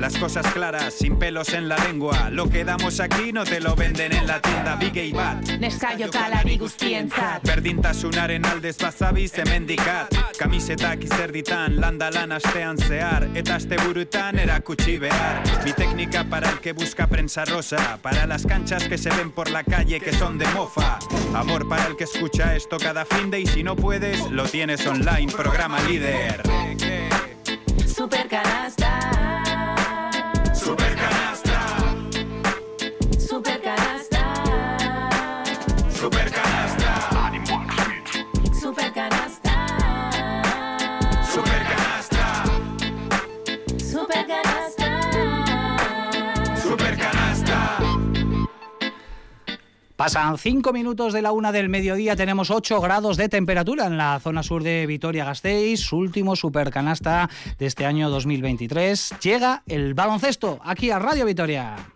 Las cosas claras, sin pelos en la lengua. Lo que damos aquí no te lo venden en la tienda. Big y Bat. Neskaio kalari guztientzat Berdintasunaren aldez bazabiz hemendikat Kamisetak izerditan, landa lan astean zehar Eta asteburutan erakutsi behar. Mi técnica para el que busca prensa rosa. Para las canchas que se ven por la calle que son de mofa. Amor para el que escucha esto cada fin de Y si no puedes, lo tienes online, programa líder. Supercanasta Supercanasta, Pasan cinco minutos de la una del mediodía, tenemos 8 grados de temperatura en la zona sur de Vitoria-Gasteiz, último supercanasta de este año 2023. Llega el baloncesto aquí a Radio Vitoria.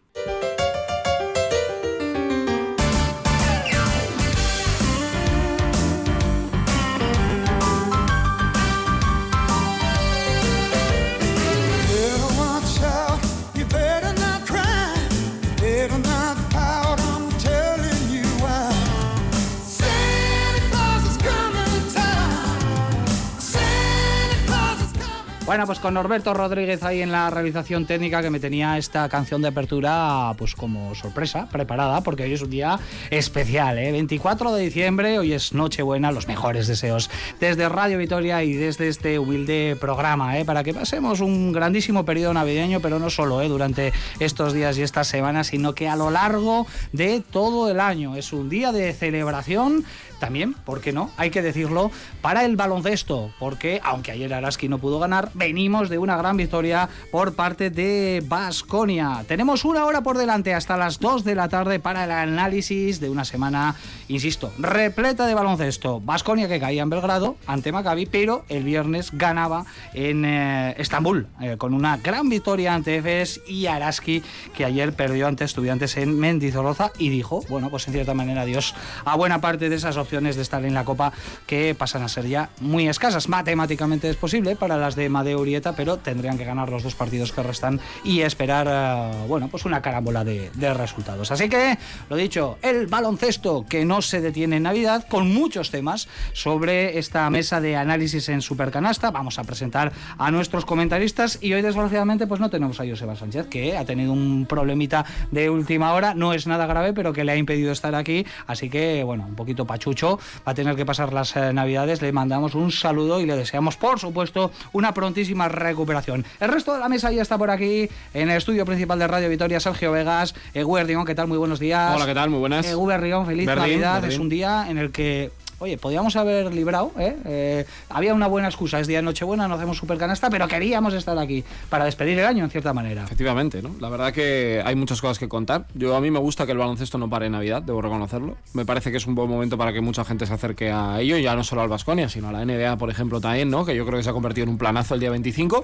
Bueno, pues con Norberto Rodríguez ahí en la realización técnica que me tenía esta canción de apertura pues como sorpresa, preparada, porque hoy es un día especial, ¿eh? 24 de diciembre, hoy es Nochebuena, los mejores deseos desde Radio Vitoria y desde este humilde programa, ¿eh? para que pasemos un grandísimo periodo navideño, pero no solo ¿eh? durante estos días y estas semanas, sino que a lo largo de todo el año. Es un día de celebración también, ¿por qué no? Hay que decirlo, para el baloncesto, porque aunque ayer Araski no pudo ganar, venimos de una gran victoria por parte de Basconia. Tenemos una hora por delante hasta las 2 de la tarde para el análisis de una semana, insisto, repleta de baloncesto. Basconia que caía en Belgrado ante Maccabi, pero el viernes ganaba en eh, Estambul eh, con una gran victoria ante Efes y Araski que ayer perdió ante Estudiantes en Mendizorroza y dijo, bueno, pues en cierta manera adiós a buena parte de esas opciones de estar en la Copa que pasan a ser ya muy escasas. Matemáticamente es posible para las de Madeo Urieta, pero tendrían que ganar los dos partidos que restan y esperar, eh, bueno, pues una carámbola de, de resultados. Así que, lo dicho, el baloncesto que no se detiene en Navidad, con muchos temas sobre esta mesa de análisis en Supercanasta. Vamos a presentar a nuestros comentaristas y hoy, desgraciadamente, pues no tenemos a Joseba Sánchez, que ha tenido un problemita de última hora. No es nada grave, pero que le ha impedido estar aquí. Así que, bueno, un poquito pachucho. Va a tener que pasar las eh, Navidades. Le mandamos un saludo y le deseamos, por supuesto, una prontísima recuperación. El resto de la mesa ya está por aquí, en el estudio principal de Radio Vitoria, Sergio Vegas. Eguer Rion, ¿qué tal? Muy buenos días. Hola, ¿qué tal? Muy buenas. Eguer Rion, feliz Navidad. Es un día en el que Oye, podíamos haber librado, ¿eh? Eh, había una buena excusa, es día de Nochebuena, no hacemos supercanasta, pero queríamos estar aquí para despedir el año, en cierta manera. Efectivamente, ¿no? La verdad que hay muchas cosas que contar. Yo a mí me gusta que el baloncesto no pare en Navidad, debo reconocerlo. Me parece que es un buen momento para que mucha gente se acerque a ello, ya no solo al Vasconia, sino a la NBA, por ejemplo, también, ¿no? Que yo creo que se ha convertido en un planazo el día 25.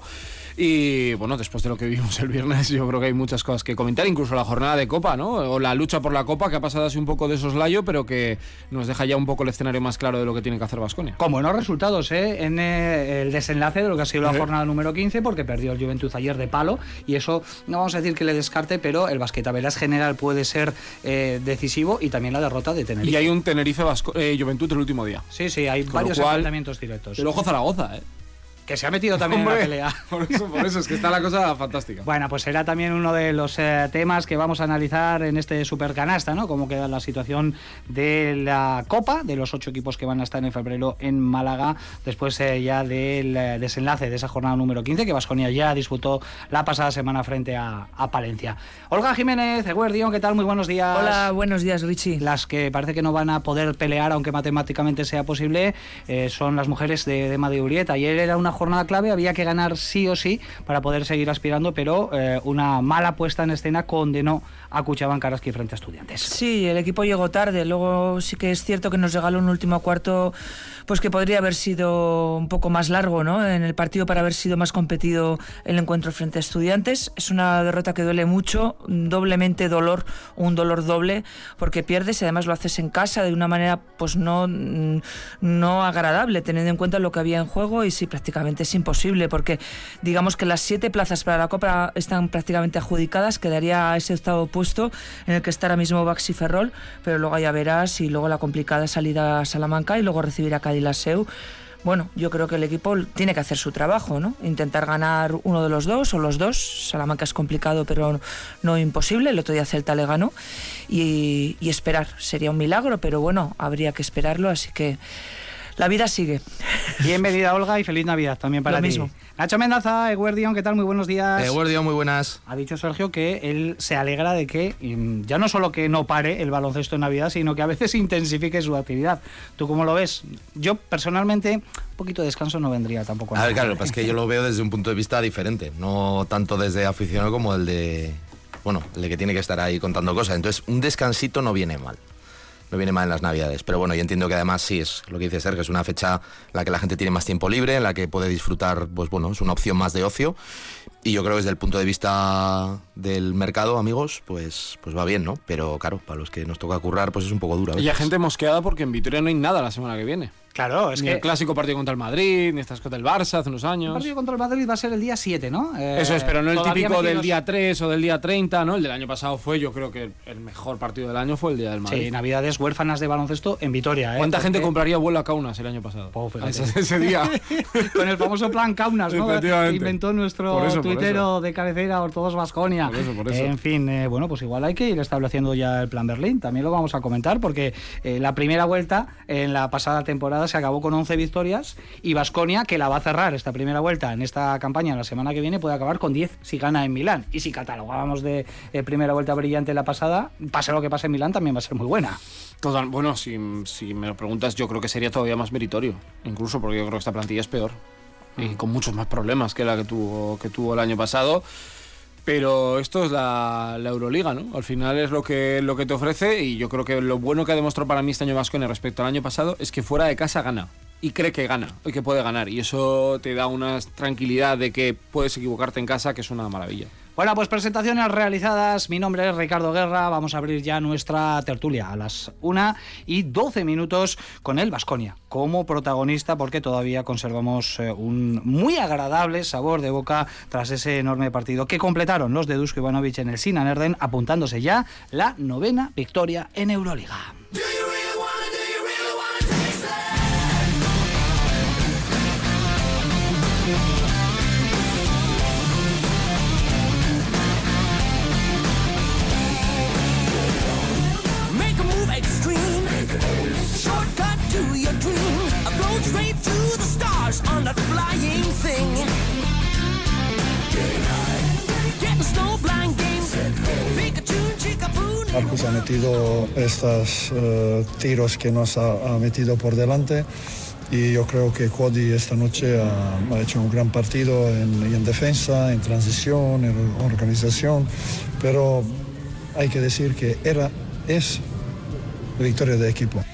Y bueno, después de lo que vimos el viernes, yo creo que hay muchas cosas que comentar, incluso la jornada de Copa, ¿no? O la lucha por la Copa, que ha pasado así un poco de soslayo, pero que nos deja ya un poco el escenario más claro de lo que tiene que hacer Vasconia. Con buenos resultados ¿eh? en eh, el desenlace de lo que ha sido la jornada número 15, porque perdió el Juventud ayer de palo, y eso no vamos a decir que le descarte, pero el basquetaveras general puede ser eh, decisivo y también la derrota de Tenerife. Y hay un Tenerife Vasco- eh, Juventud el último día. Sí, sí, hay Con varios enfrentamientos directos. El ojo Zaragoza, ¿eh? Que se ha metido también en la pelea. Por eso, por eso, es que está la cosa fantástica. Bueno, pues será también uno de los eh, temas que vamos a analizar en este supercanasta, ¿no? Cómo queda la situación de la Copa, de los ocho equipos que van a estar en febrero en Málaga, después eh, ya del eh, desenlace de esa jornada número 15, que Vasconia ya disputó la pasada semana frente a, a Palencia. Olga Jiménez, Eguerdión, ¿qué tal? Muy buenos días. Hola, buenos días, Richie. Las que parece que no van a poder pelear, aunque matemáticamente sea posible, eh, son las mujeres de, de Madrid Urieta. Ayer era una jornada clave, había que ganar sí o sí para poder seguir aspirando, pero eh, una mala puesta en escena condenó a Cuchaban Karaski frente a Estudiantes. Sí, el equipo llegó tarde. Luego sí que es cierto que nos regaló un último cuarto, pues que podría haber sido un poco más largo, ¿no? En el partido para haber sido más competido el encuentro frente a Estudiantes. Es una derrota que duele mucho, doblemente dolor, un dolor doble, porque pierdes y además lo haces en casa de una manera, pues no, mm, no agradable, teniendo en cuenta lo que había en juego y sí, prácticamente es imposible, porque digamos que las siete plazas para la Copa están prácticamente adjudicadas, quedaría ese octavo puesto en el que está ahora mismo Baxi Ferrol, pero luego ya verás y luego la complicada salida a Salamanca y luego recibir a Cádiz la. Bueno, yo creo que el equipo tiene que hacer su trabajo, ¿no? Intentar ganar uno de los dos o los dos. Salamanca es complicado, pero no imposible. El otro día Celta le ganó. Y, y esperar. Sería un milagro, pero bueno, habría que esperarlo. Así que la vida sigue. Bienvenida Olga y feliz Navidad también para Lo ti. mismo. Nacho Mendaza, Eguardión, ¿qué tal? Muy buenos días. Guardia, muy buenas. Ha dicho Sergio que él se alegra de que mm, ya no solo que no pare el baloncesto en Navidad, sino que a veces intensifique su actividad. ¿Tú cómo lo ves? Yo personalmente un poquito de descanso no vendría tampoco. A ver, mal. claro, lo que pasa es que yo lo veo desde un punto de vista diferente, no tanto desde aficionado como el de, bueno, el de que tiene que estar ahí contando cosas. Entonces, un descansito no viene mal. No viene mal en las navidades. Pero bueno, yo entiendo que además sí es lo que dice Sergio, es una fecha en la que la gente tiene más tiempo libre, en la que puede disfrutar, pues bueno, es una opción más de ocio. Y yo creo que desde el punto de vista del mercado, amigos, pues, pues va bien, ¿no? Pero claro, para los que nos toca currar, pues es un poco duro. a Y hay gente mosqueada porque en Vitoria no hay nada la semana que viene. Claro, es ni que el clásico partido contra el Madrid, ni estas cosas del Barça hace unos el años. partido contra el Madrid va a ser el día 7, ¿no? Eh, Eso es, pero no el típico del día 3 o del día 30, ¿no? El del año pasado fue, yo creo que el mejor partido del año fue el día del Madrid. Sí, Navidades huérfanas de baloncesto en Vitoria. ¿eh? ¿Cuánta gente Porque- compraría vuelo a Kaunas el año pasado? Fíjate. ese, ese día. Con el famoso plan Kaunas, ¿no? Efectivamente. Que inventó nuestro Por eso, por tuitero de cabecera, Ortodos Vasconia. Por eso, por eso. En fin, eh, bueno, pues igual hay que ir estableciendo ya el plan Berlín. También lo vamos a comentar porque eh, la primera vuelta en la pasada temporada se acabó con 11 victorias y Vasconia, que la va a cerrar esta primera vuelta en esta campaña la semana que viene, puede acabar con 10 si gana en Milán. Y si catalogábamos de eh, primera vuelta brillante la pasada, pase lo que pase en Milán, también va a ser muy buena. Total- bueno, si, si me lo preguntas, yo creo que sería todavía más meritorio. Incluso porque yo creo que esta plantilla es peor. Y con muchos más problemas que la que tuvo, que tuvo el año pasado. Pero esto es la, Euroliga, ¿no? Al final es lo que, lo que te ofrece y yo creo que lo bueno que ha demostrado para mí este año Vasconia respecto al año pasado es que fuera de casa gana. Y cree que gana, y que puede ganar. Y eso te da una tranquilidad de que puedes equivocarte en casa, que es una maravilla. Bueno, pues presentaciones realizadas. Mi nombre es Ricardo Guerra. Vamos a abrir ya nuestra tertulia a las 1 y 12 minutos con el Vasconia como protagonista, porque todavía conservamos eh, un muy agradable sabor de boca tras ese enorme partido que completaron los de Dusko Ivanovic en el Sinan Erden, apuntándose ya la novena victoria en Euroliga. That ha metido estos eh, tiros que nos ha, metido por delante y yo creo que Cody esta noche ha, ha hecho un gran partido en, en defensa, en transición, en organización, pero hay que decir que era, es victoria de equipo.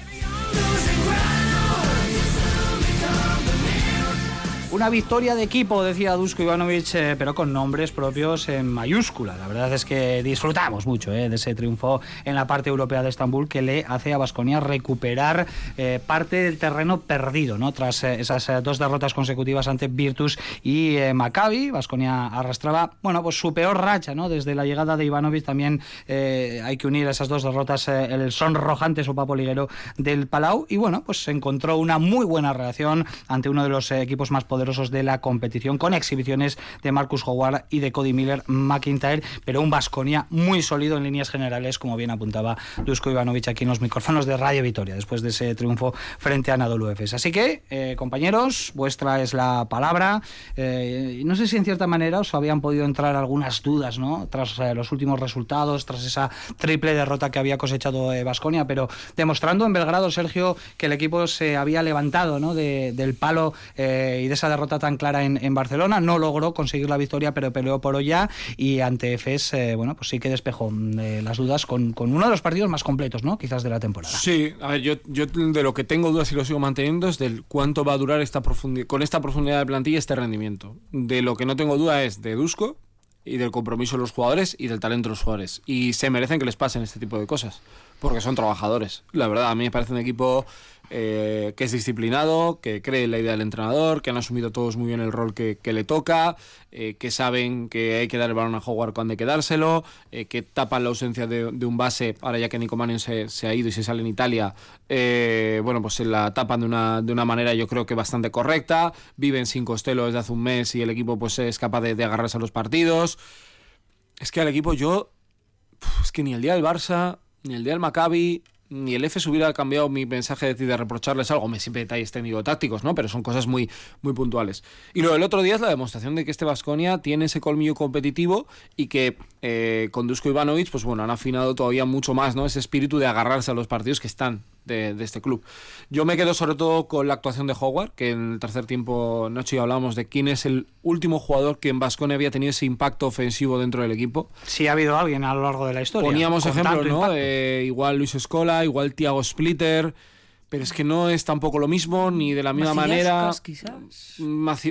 Una victoria de equipo, decía Dusko Ivanovic, eh, pero con nombres propios en mayúscula. La verdad es que disfrutamos mucho eh, de ese triunfo en la parte europea de Estambul que le hace a Basconia recuperar eh, parte del terreno perdido, ¿no? Tras eh, esas eh, dos derrotas consecutivas ante Virtus y eh, Maccabi, Basconia arrastraba, bueno, pues su peor racha, ¿no? Desde la llegada de Ivanovic también hay que unir esas dos derrotas el sonrojante sopapo liguero del Palau y bueno, pues se encontró una muy buena reacción ante uno de los equipos más poderosos de la competición con exhibiciones de Marcus Howard y de Cody Miller McIntyre, pero un Vasconia muy sólido en líneas generales, como bien apuntaba Dusko Ivanovic aquí en los micrófonos de Radio Vitoria, después de ese triunfo frente a Anadolu Efes. Así que, eh, compañeros, vuestra es la palabra. Eh, no sé si en cierta manera os habían podido entrar algunas dudas, ¿no? Tras eh, los últimos resultados, tras esa triple derrota que había cosechado Vasconia, pero demostrando en Belgrado, Sergio, que el equipo se había levantado ¿no? de- del palo eh, y de esa derrota tan clara en, Barcelona, no logró conseguir la victoria, pero peleó por ya y ante Efes, eh, bueno, pues sí que despejó mm, eh, las dudas con, uno de los partidos más completos, ¿no? Quizás de la temporada. Sí, a ver, yo, yo de lo que tengo dudas y lo sigo manteniendo es del cuánto va a durar esta profundi- con esta profundidad de plantilla este rendimiento. De lo que no tengo duda es de Dusko y del compromiso de los jugadores y del talento de los jugadores. Y se merecen que les pasen este tipo de cosas, porque son trabajadores. La verdad, a mí me parece un equipo eh, que es disciplinado, que cree en la idea del entrenador, que han asumido todos muy bien el rol que, le toca, eh, que saben que hay que dar el balón a Howard cuando hay que dárselo, eh, que tapan la ausencia de, un base, ahora ya que Nico se, se ha ido y se sale en Italia, bueno, pues se la tapan de una, de una manera yo creo que bastante correcta, viven sin Costello desde hace un mes y el equipo pues es capaz de, de agarrarse a los partidos. Es que al equipo yo, es que ni el día del Barça, ni el día del Maccabi, ni el EFES hubiera cambiado mi mensaje de, reprocharles algo. Me siempre detalles técnico-tácticos, ¿no? Pero son cosas muy, muy puntuales. Y lo del otro día es la demostración de que este Vasconia tiene ese colmillo competitivo y que eh, con Dusko Ivanovic, pues bueno, han afinado todavía mucho más, ¿no? Ese espíritu de agarrarse a los partidos que están de, de este club. Yo me quedo sobre todo con la actuación de Howard, que en el tercer tiempo, Nacho, ya hablábamos de quién es el último jugador que en Vasconia había tenido ese impacto ofensivo dentro del equipo. Sí ha habido alguien a lo largo de la historia. Poníamos ejemplos, ¿no? Eh, igual Luis Escola, igual Tiago Splitter, pero es que no es tampoco lo mismo, ni de la misma manera. Quizás.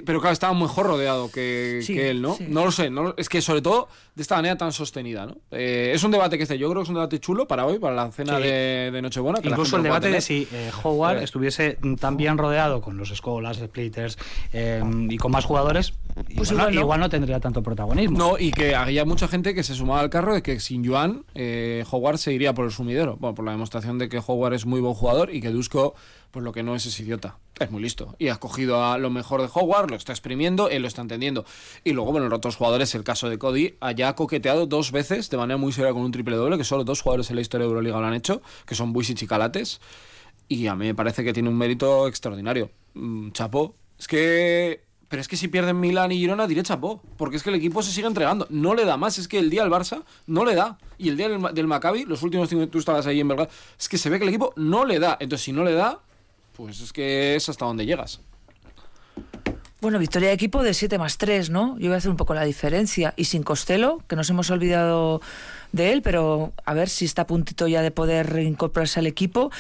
Pero claro, estaba mejor rodeado que, Sí, que él, ¿no? sí. No lo sé, no, es que sobre todo de esta manera tan sostenida, ¿no? Eh, es un debate que este, yo creo que es un debate chulo para hoy, para la cena Sí. de, de Nochebuena. que Incluso el debate de si eh, Howard Eh. estuviese tan bien rodeado con los escolas, splitters eh, y con más jugadores, Pues igual, no, igual no. igual no tendría tanto protagonismo. No, y que había mucha gente que se sumaba al carro de que sin Joan, eh, Howard se iría por el sumidero. Bueno, por la demostración de que Howard es muy buen jugador y que Dusko, pues lo que no es es idiota. Es muy listo. Y ha cogido a lo mejor de Howard, lo está exprimiendo, él lo está entendiendo. Y luego, bueno, los otros jugadores, el caso de Cody, haya ha coqueteado dos veces de manera muy seria con un triple doble, que solo dos jugadores en la historia de Euroliga lo han hecho, que son Buisic y Calates. Y a mí me parece que tiene un mérito extraordinario. Mm, Chapo. Es que. Pero es que si pierden Milán y Girona, diré chapó. Porque es que el equipo se sigue entregando. No le da más. Es que el día del Barça no le da. Y el día del, del Maccabi, los últimos cinco tú estabas ahí en Belgrado. Es que se ve que el equipo no le da. Entonces, si no le da, pues es que es hasta donde llegas. Bueno, victoria de equipo de 7 más 3, ¿no? Yo voy a hacer un poco la diferencia. Y sin Costello, que nos hemos olvidado de él, pero a ver si está a puntito ya de poder reincorporarse al equipo.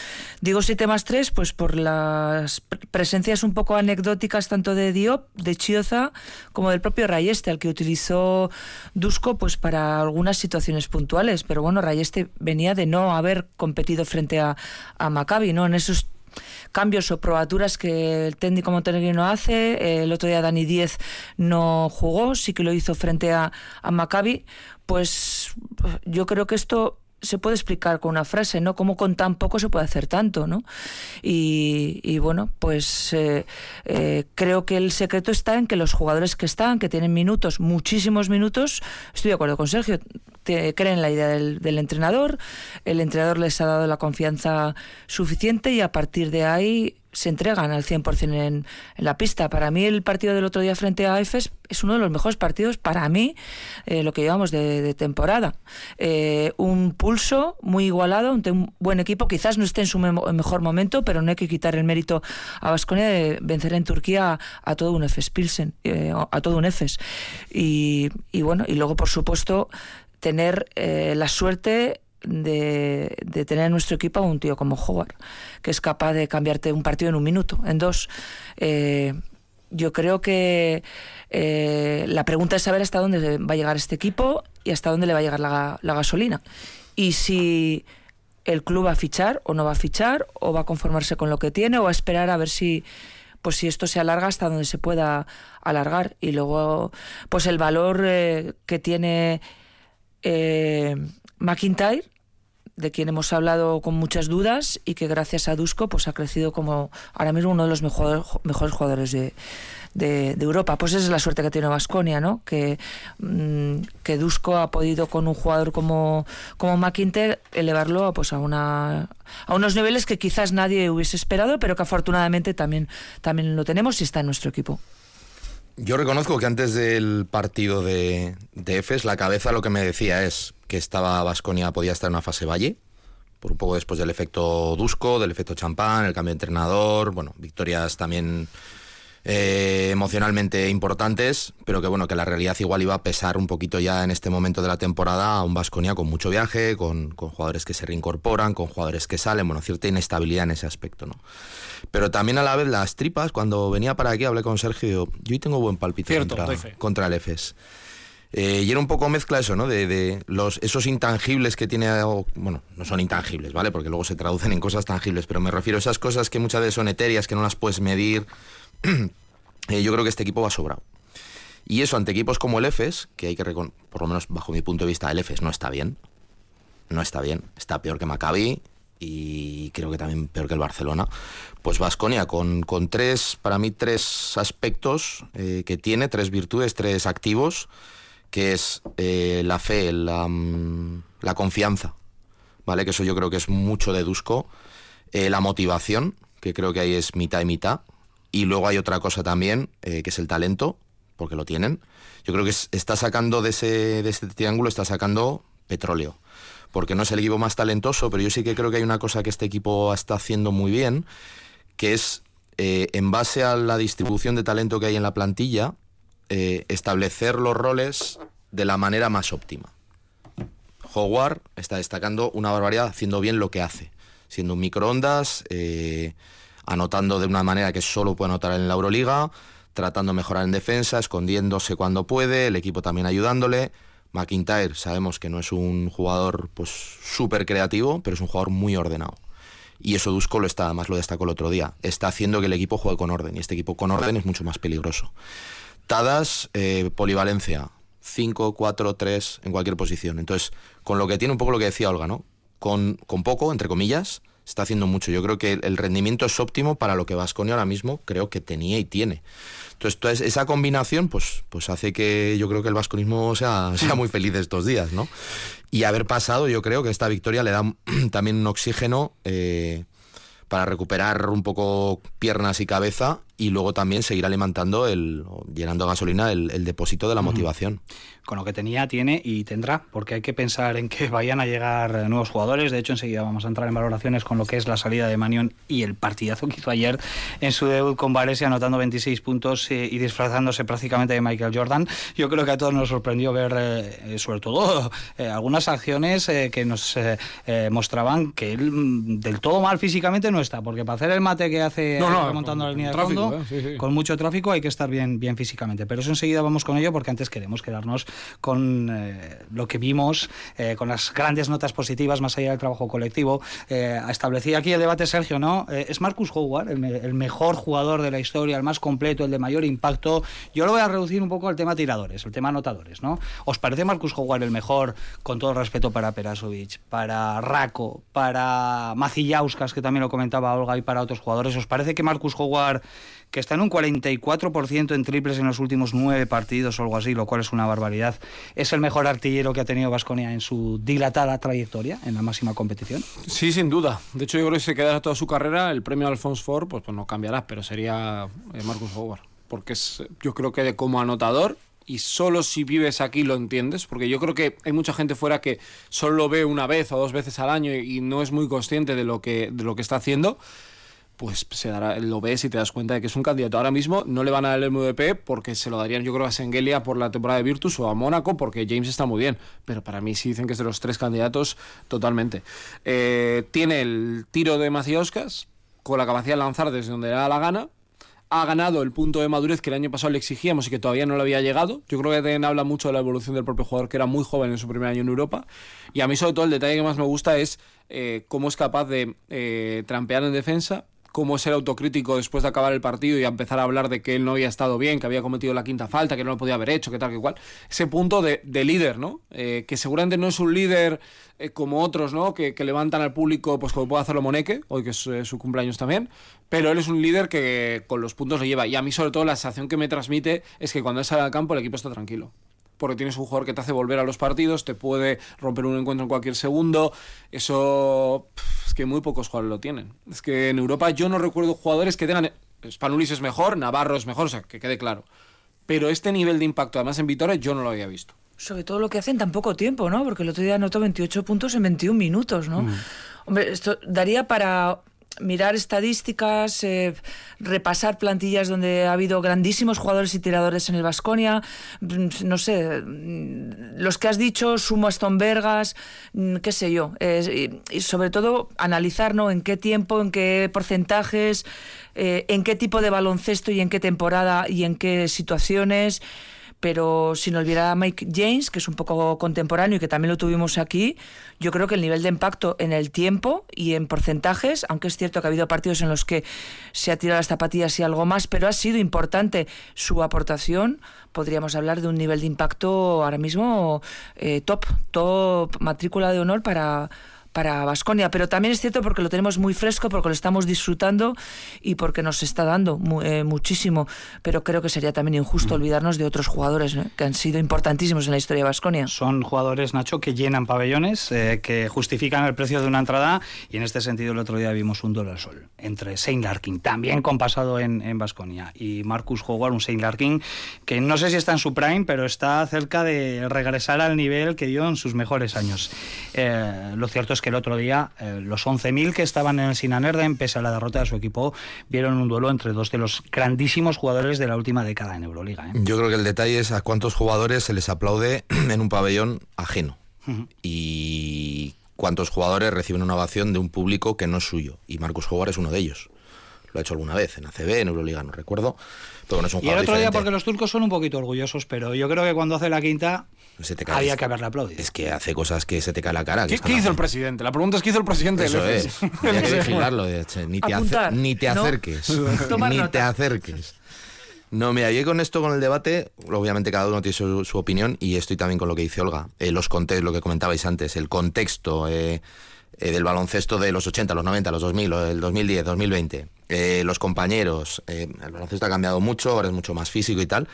Digo 7 más 3, pues por las pre- presencias un poco anecdóticas tanto de Diop, de Chioza, como del propio Rayeste, al que utilizó Dusko pues para algunas situaciones puntuales. Pero bueno, Rayeste venía de no haber competido frente a, a Maccabi, ¿no? En esos cambios o probaturas que el técnico montenegrino hace. Eh, El otro día Dani Díez no jugó, sí que lo hizo frente a, a Maccabi. Pues yo creo que esto se puede explicar con una frase, ¿no? Cómo con tan poco se puede hacer tanto, ¿no? Y, bueno, pues eh, eh, creo que el secreto está en que los jugadores que están, que tienen minutos, muchísimos minutos, estoy de acuerdo con Sergio, te- creen la idea del entrenador, el entrenador les ha dado la confianza suficiente y a partir de ahí se entregan al 100% en, en la pista. Para mí el partido del otro día frente a EFES es uno de los mejores partidos, para mí, eh, lo que llevamos de, temporada. Eh, un pulso muy igualado, un buen equipo, quizás no esté en su mejor momento, pero no hay que quitar el mérito a Vasconia de vencer en Turquía a, a todo un EFES Pilsen, eh, a todo un EFES. Y, y bueno, y luego por supuesto tener eh, la suerte de, tener en nuestro equipo a un tío como Howard, que es capaz de cambiarte un partido en un minuto, en dos. Eh, yo creo que eh, la pregunta es saber hasta dónde va a llegar este equipo y hasta dónde le va a llegar la, la gasolina. Y si el club va a fichar o no va a fichar, o va a conformarse con lo que tiene, o va a esperar a ver si pues si esto se alarga hasta donde se pueda alargar. Y luego, pues el valor eh, que tiene eh, McIntyre, de quien hemos hablado con muchas dudas y que gracias a Dusko pues ha crecido como ahora mismo uno de los mejores, mejores jugadores de, de, de Europa. Pues esa es la suerte que tiene Vasconia, ¿no? Que, mm, que Dusko ha podido con un jugador como, como McIntyre elevarlo a, pues a una a unos niveles que quizás nadie hubiese esperado, pero que afortunadamente también, también lo tenemos y está en nuestro equipo. Yo reconozco que antes del partido de, de Efes, la cabeza lo que me decía es que estaba Vasconia podía estar en una fase valle, por un poco después del efecto Dusko, del efecto champán, el cambio de entrenador, bueno, victorias también eh, emocionalmente importantes, pero que bueno, que la realidad igual iba a pesar un poquito ya en este momento de la temporada a un Vasconia con mucho viaje, con, con jugadores que se reincorporan, con jugadores que salen, bueno, cierta inestabilidad en ese aspecto, ¿no? Pero también a la vez las tripas, cuando venía para aquí hablé con Sergio, yo tengo buen palpito Cierto, contra, el EFES. Eh, y era un poco mezcla eso, ¿no? De, de los, esos intangibles que tiene, bueno, no son intangibles, ¿vale? Porque luego se traducen en cosas tangibles, pero me refiero a esas cosas que muchas veces son etéreas, que no las puedes medir. Eh, yo creo que este equipo va sobrado. Y eso ante equipos como el EFES, que hay que recon- por lo menos bajo mi punto de vista, el EFES no está bien. No está bien. Está peor que Maccabi y creo que también peor que el Barcelona. Pues Vasconia con, con tres, para mí, tres aspectos eh, que tiene, tres virtudes, tres activos, que es eh, la fe, la, mm, la confianza, ¿vale? Que eso yo creo que es mucho de Dusko. Eh, la motivación, que creo que ahí es mitad y mitad. Y luego hay otra cosa también, que es el talento, porque lo tienen. Yo creo que es- está sacando de ese, de este triángulo, está sacando petróleo. Porque no es el equipo más talentoso, pero yo sí que creo que hay una cosa que este equipo está haciendo muy bien, que es, eh, en base a la distribución de talento que hay en la plantilla, eh, establecer los roles de la manera más óptima. Howard está destacando una barbaridad haciendo bien lo que hace, siendo un microondas, eh, anotando de una manera que solo puede anotar en la Euroliga, tratando de mejorar en defensa, escondiéndose cuando puede, el equipo también ayudándole. McIntyre sabemos que no es un jugador pues súper creativo, pero es un jugador muy ordenado. Y eso Dusko lo está, además lo destacó el otro día, está haciendo que el equipo juegue con orden, y este equipo con orden es mucho más peligroso. Tadas, eh, polivalencia, 5, 4, 3 en cualquier posición. Entonces, con lo que tiene un poco lo que decía Olga, ¿no? Con, con poco, entre comillas, está haciendo mucho. Yo creo que el, rendimiento es óptimo para lo que Vasconia ahora mismo creo que tenía y tiene. Entonces, toda es- esa combinación, pues, pues hace que yo creo que el vasconismo sea, sea muy feliz estos días, ¿no? Y haber pasado, yo creo que esta victoria le da también un oxígeno eh, para recuperar un poco piernas y cabeza y luego también seguir alimentando el, llenando gasolina el, el depósito de la motivación. con lo que tenía, tiene y tendrá, porque hay que pensar en que vayan a llegar nuevos jugadores. De hecho, enseguida vamos a entrar en valoraciones con lo que es la salida de Manion y el partidazo que hizo ayer en su debut con Varese, anotando 26 puntos eh, y disfrazándose prácticamente de Michael Jordan. Yo creo que a todos nos sorprendió ver, eh, sobre todo, eh, algunas acciones eh, que nos mostraban que él mm, del todo mal físicamente no está, porque para hacer el mate que hace No, no, remontando con- la línea de fondo, sí, sí. con mucho tráfico hay que estar bien, bien físicamente. Pero eso enseguida vamos con ello porque antes queremos quedarnos con eh, lo que vimos, eh, con las grandes notas positivas más allá del trabajo colectivo. Eh, aquí el debate, Sergio, ¿no? Eh, es Marcus Howard el, me- el mejor jugador de la historia, el más completo, el de mayor impacto. Yo lo voy a reducir un poco al tema tiradores, el tema anotadores, ¿no? ¿Os parece Marcus Howard el mejor, con todo respeto para Perasovic, para Rako, para Macillauskas, que también lo comentaba Olga, y para otros jugadores? ¿Os parece que Marcus Howard que está en un 44% en triples en los últimos nueve partidos o algo así, lo cual es una barbaridad. ¿Es el mejor artillero que ha tenido Vasconia en su dilatada trayectoria en la máxima competición? Sí, sin duda. De hecho, yo creo que se quedara toda su carrera, el premio Alphonse Ford, pues, pues no cambiará, pero sería eh, Marcus Howard. Porque es, yo creo que de como anotador, y solo si vives aquí lo entiendes, porque yo creo que hay mucha gente fuera que solo lo ve una vez o dos veces al año y no es muy consciente de lo que, de lo que está haciendo. Pues se dará, lo ves y te das cuenta de que es un candidato. Ahora mismo no le van a dar el MVP porque se lo darían, yo creo, a Sengelia por la temporada de Virtus o a Mónaco porque James está muy bien. Pero para mí sí dicen que es de los tres candidatos totalmente. Eh, tiene el tiro de Macioscas con la capacidad de lanzar desde donde le da la gana. Ha ganado el punto de madurez que el año pasado le exigíamos y que todavía no le había llegado. Yo creo que también habla mucho de la evolución del propio jugador, que era muy joven en su primer año en Europa. Y a mí, sobre todo, el detalle que más me gusta es eh, cómo es capaz de eh, trampear en defensa, cómo ser autocrítico después de acabar el partido y empezar a hablar de que él no había estado bien, que había cometido la quinta falta, que no lo podía haber hecho, que tal, que cual. Ese punto de, de líder, ¿no? Eh, que seguramente no es un líder eh, como otros, ¿no? Que, que levantan al público, pues como puede hacerlo Moneque, hoy que es eh, su cumpleaños también, pero él es un líder que con los puntos le lleva. Y a mí, sobre todo, la sensación que me transmite es que cuando él sale al campo el equipo está tranquilo porque tienes un jugador que te hace volver a los partidos, te puede romper un encuentro en cualquier segundo. Eso es que muy pocos jugadores lo tienen. Es que en Europa yo no recuerdo jugadores que tengan. Spanulis es mejor, Navarro es mejor, o sea, que quede claro. Pero este nivel de impacto, además en Vitoria, yo no lo había visto. Sobre todo lo que hace en tan poco tiempo, ¿no? Porque el otro día anotó 28 puntos en 21 minutos, ¿no? Hombre, esto daría para mirar estadísticas, eh, repasar plantillas donde ha habido grandísimos jugadores y tiradores en el Vasconia, no sé, mm, los que has dicho, sumo Aston Vergas, mm, qué sé yo, eh, y sobre todo analizar ¿no? en qué tiempo, en qué porcentajes, eh, en qué tipo de baloncesto y en qué temporada y en qué situaciones pero sin olvidar a Mike James, que es un poco contemporáneo y que también lo tuvimos aquí, yo creo que el nivel de impacto en el tiempo y en porcentajes, aunque es cierto que ha habido partidos en los que se ha tirado las zapatillas y algo más, pero ha sido importante su aportación, podríamos hablar de un nivel de impacto ahora mismo eh, top, top matrícula de honor para para Vasconia, pero también es cierto porque lo tenemos muy fresco, porque lo estamos disfrutando y porque nos está dando mu- eh, muchísimo, pero creo que sería también injusto olvidarnos de otros jugadores ¿no? que han sido importantísimos en la historia de Vasconia. Son jugadores, Nacho, que llenan pabellones, eh, que justifican el precio de una entrada y en este sentido el otro día vimos un al sol entre Saint Larkin, también compasado en Vasconia, y Marcus Howard, un Saint Larkin que no sé si está en su prime, pero está cerca de regresar al nivel que dio en sus mejores años. Eh, lo cierto es que el otro día eh, los 11.000 que estaban en el Sinanerden, pese a la derrota de su equipo, vieron un duelo entre dos de los grandísimos jugadores de la última década en Euroliga. ¿eh? Yo creo que el detalle es a cuántos jugadores se les aplaude en un pabellón ajeno y cuántos jugadores reciben una ovación de un público que no es suyo. Y Marcus Howard es uno de ellos. Lo ha hecho alguna vez en ACB, en Euroliga, no recuerdo. Pero bueno, es un Y el otro día, porque los turcos son un poquito orgullosos, pero yo creo que cuando hace la quinta Se te cae- había que haberle aplaudido. Es que hace cosas que se te cae la cara. ¿Qué, qué hizo el presidente? La pregunta es qué hizo el presidente Eso es. Había que vigilarlo. Ni te, Apuntar, ni te ¿no? acerques. Tomar ni nota. te acerques. No, mira, yo con esto, con el debate, obviamente cada uno tiene su, su opinión y estoy también con lo que dice Olga. Eh, los contextos, lo que comentabais antes, el contexto eh, eh, del baloncesto de los 80, los 90, los 2000, o el 2010, 2020, eh, los compañeros, eh, el baloncesto ha cambiado mucho, ahora es mucho más físico y tal.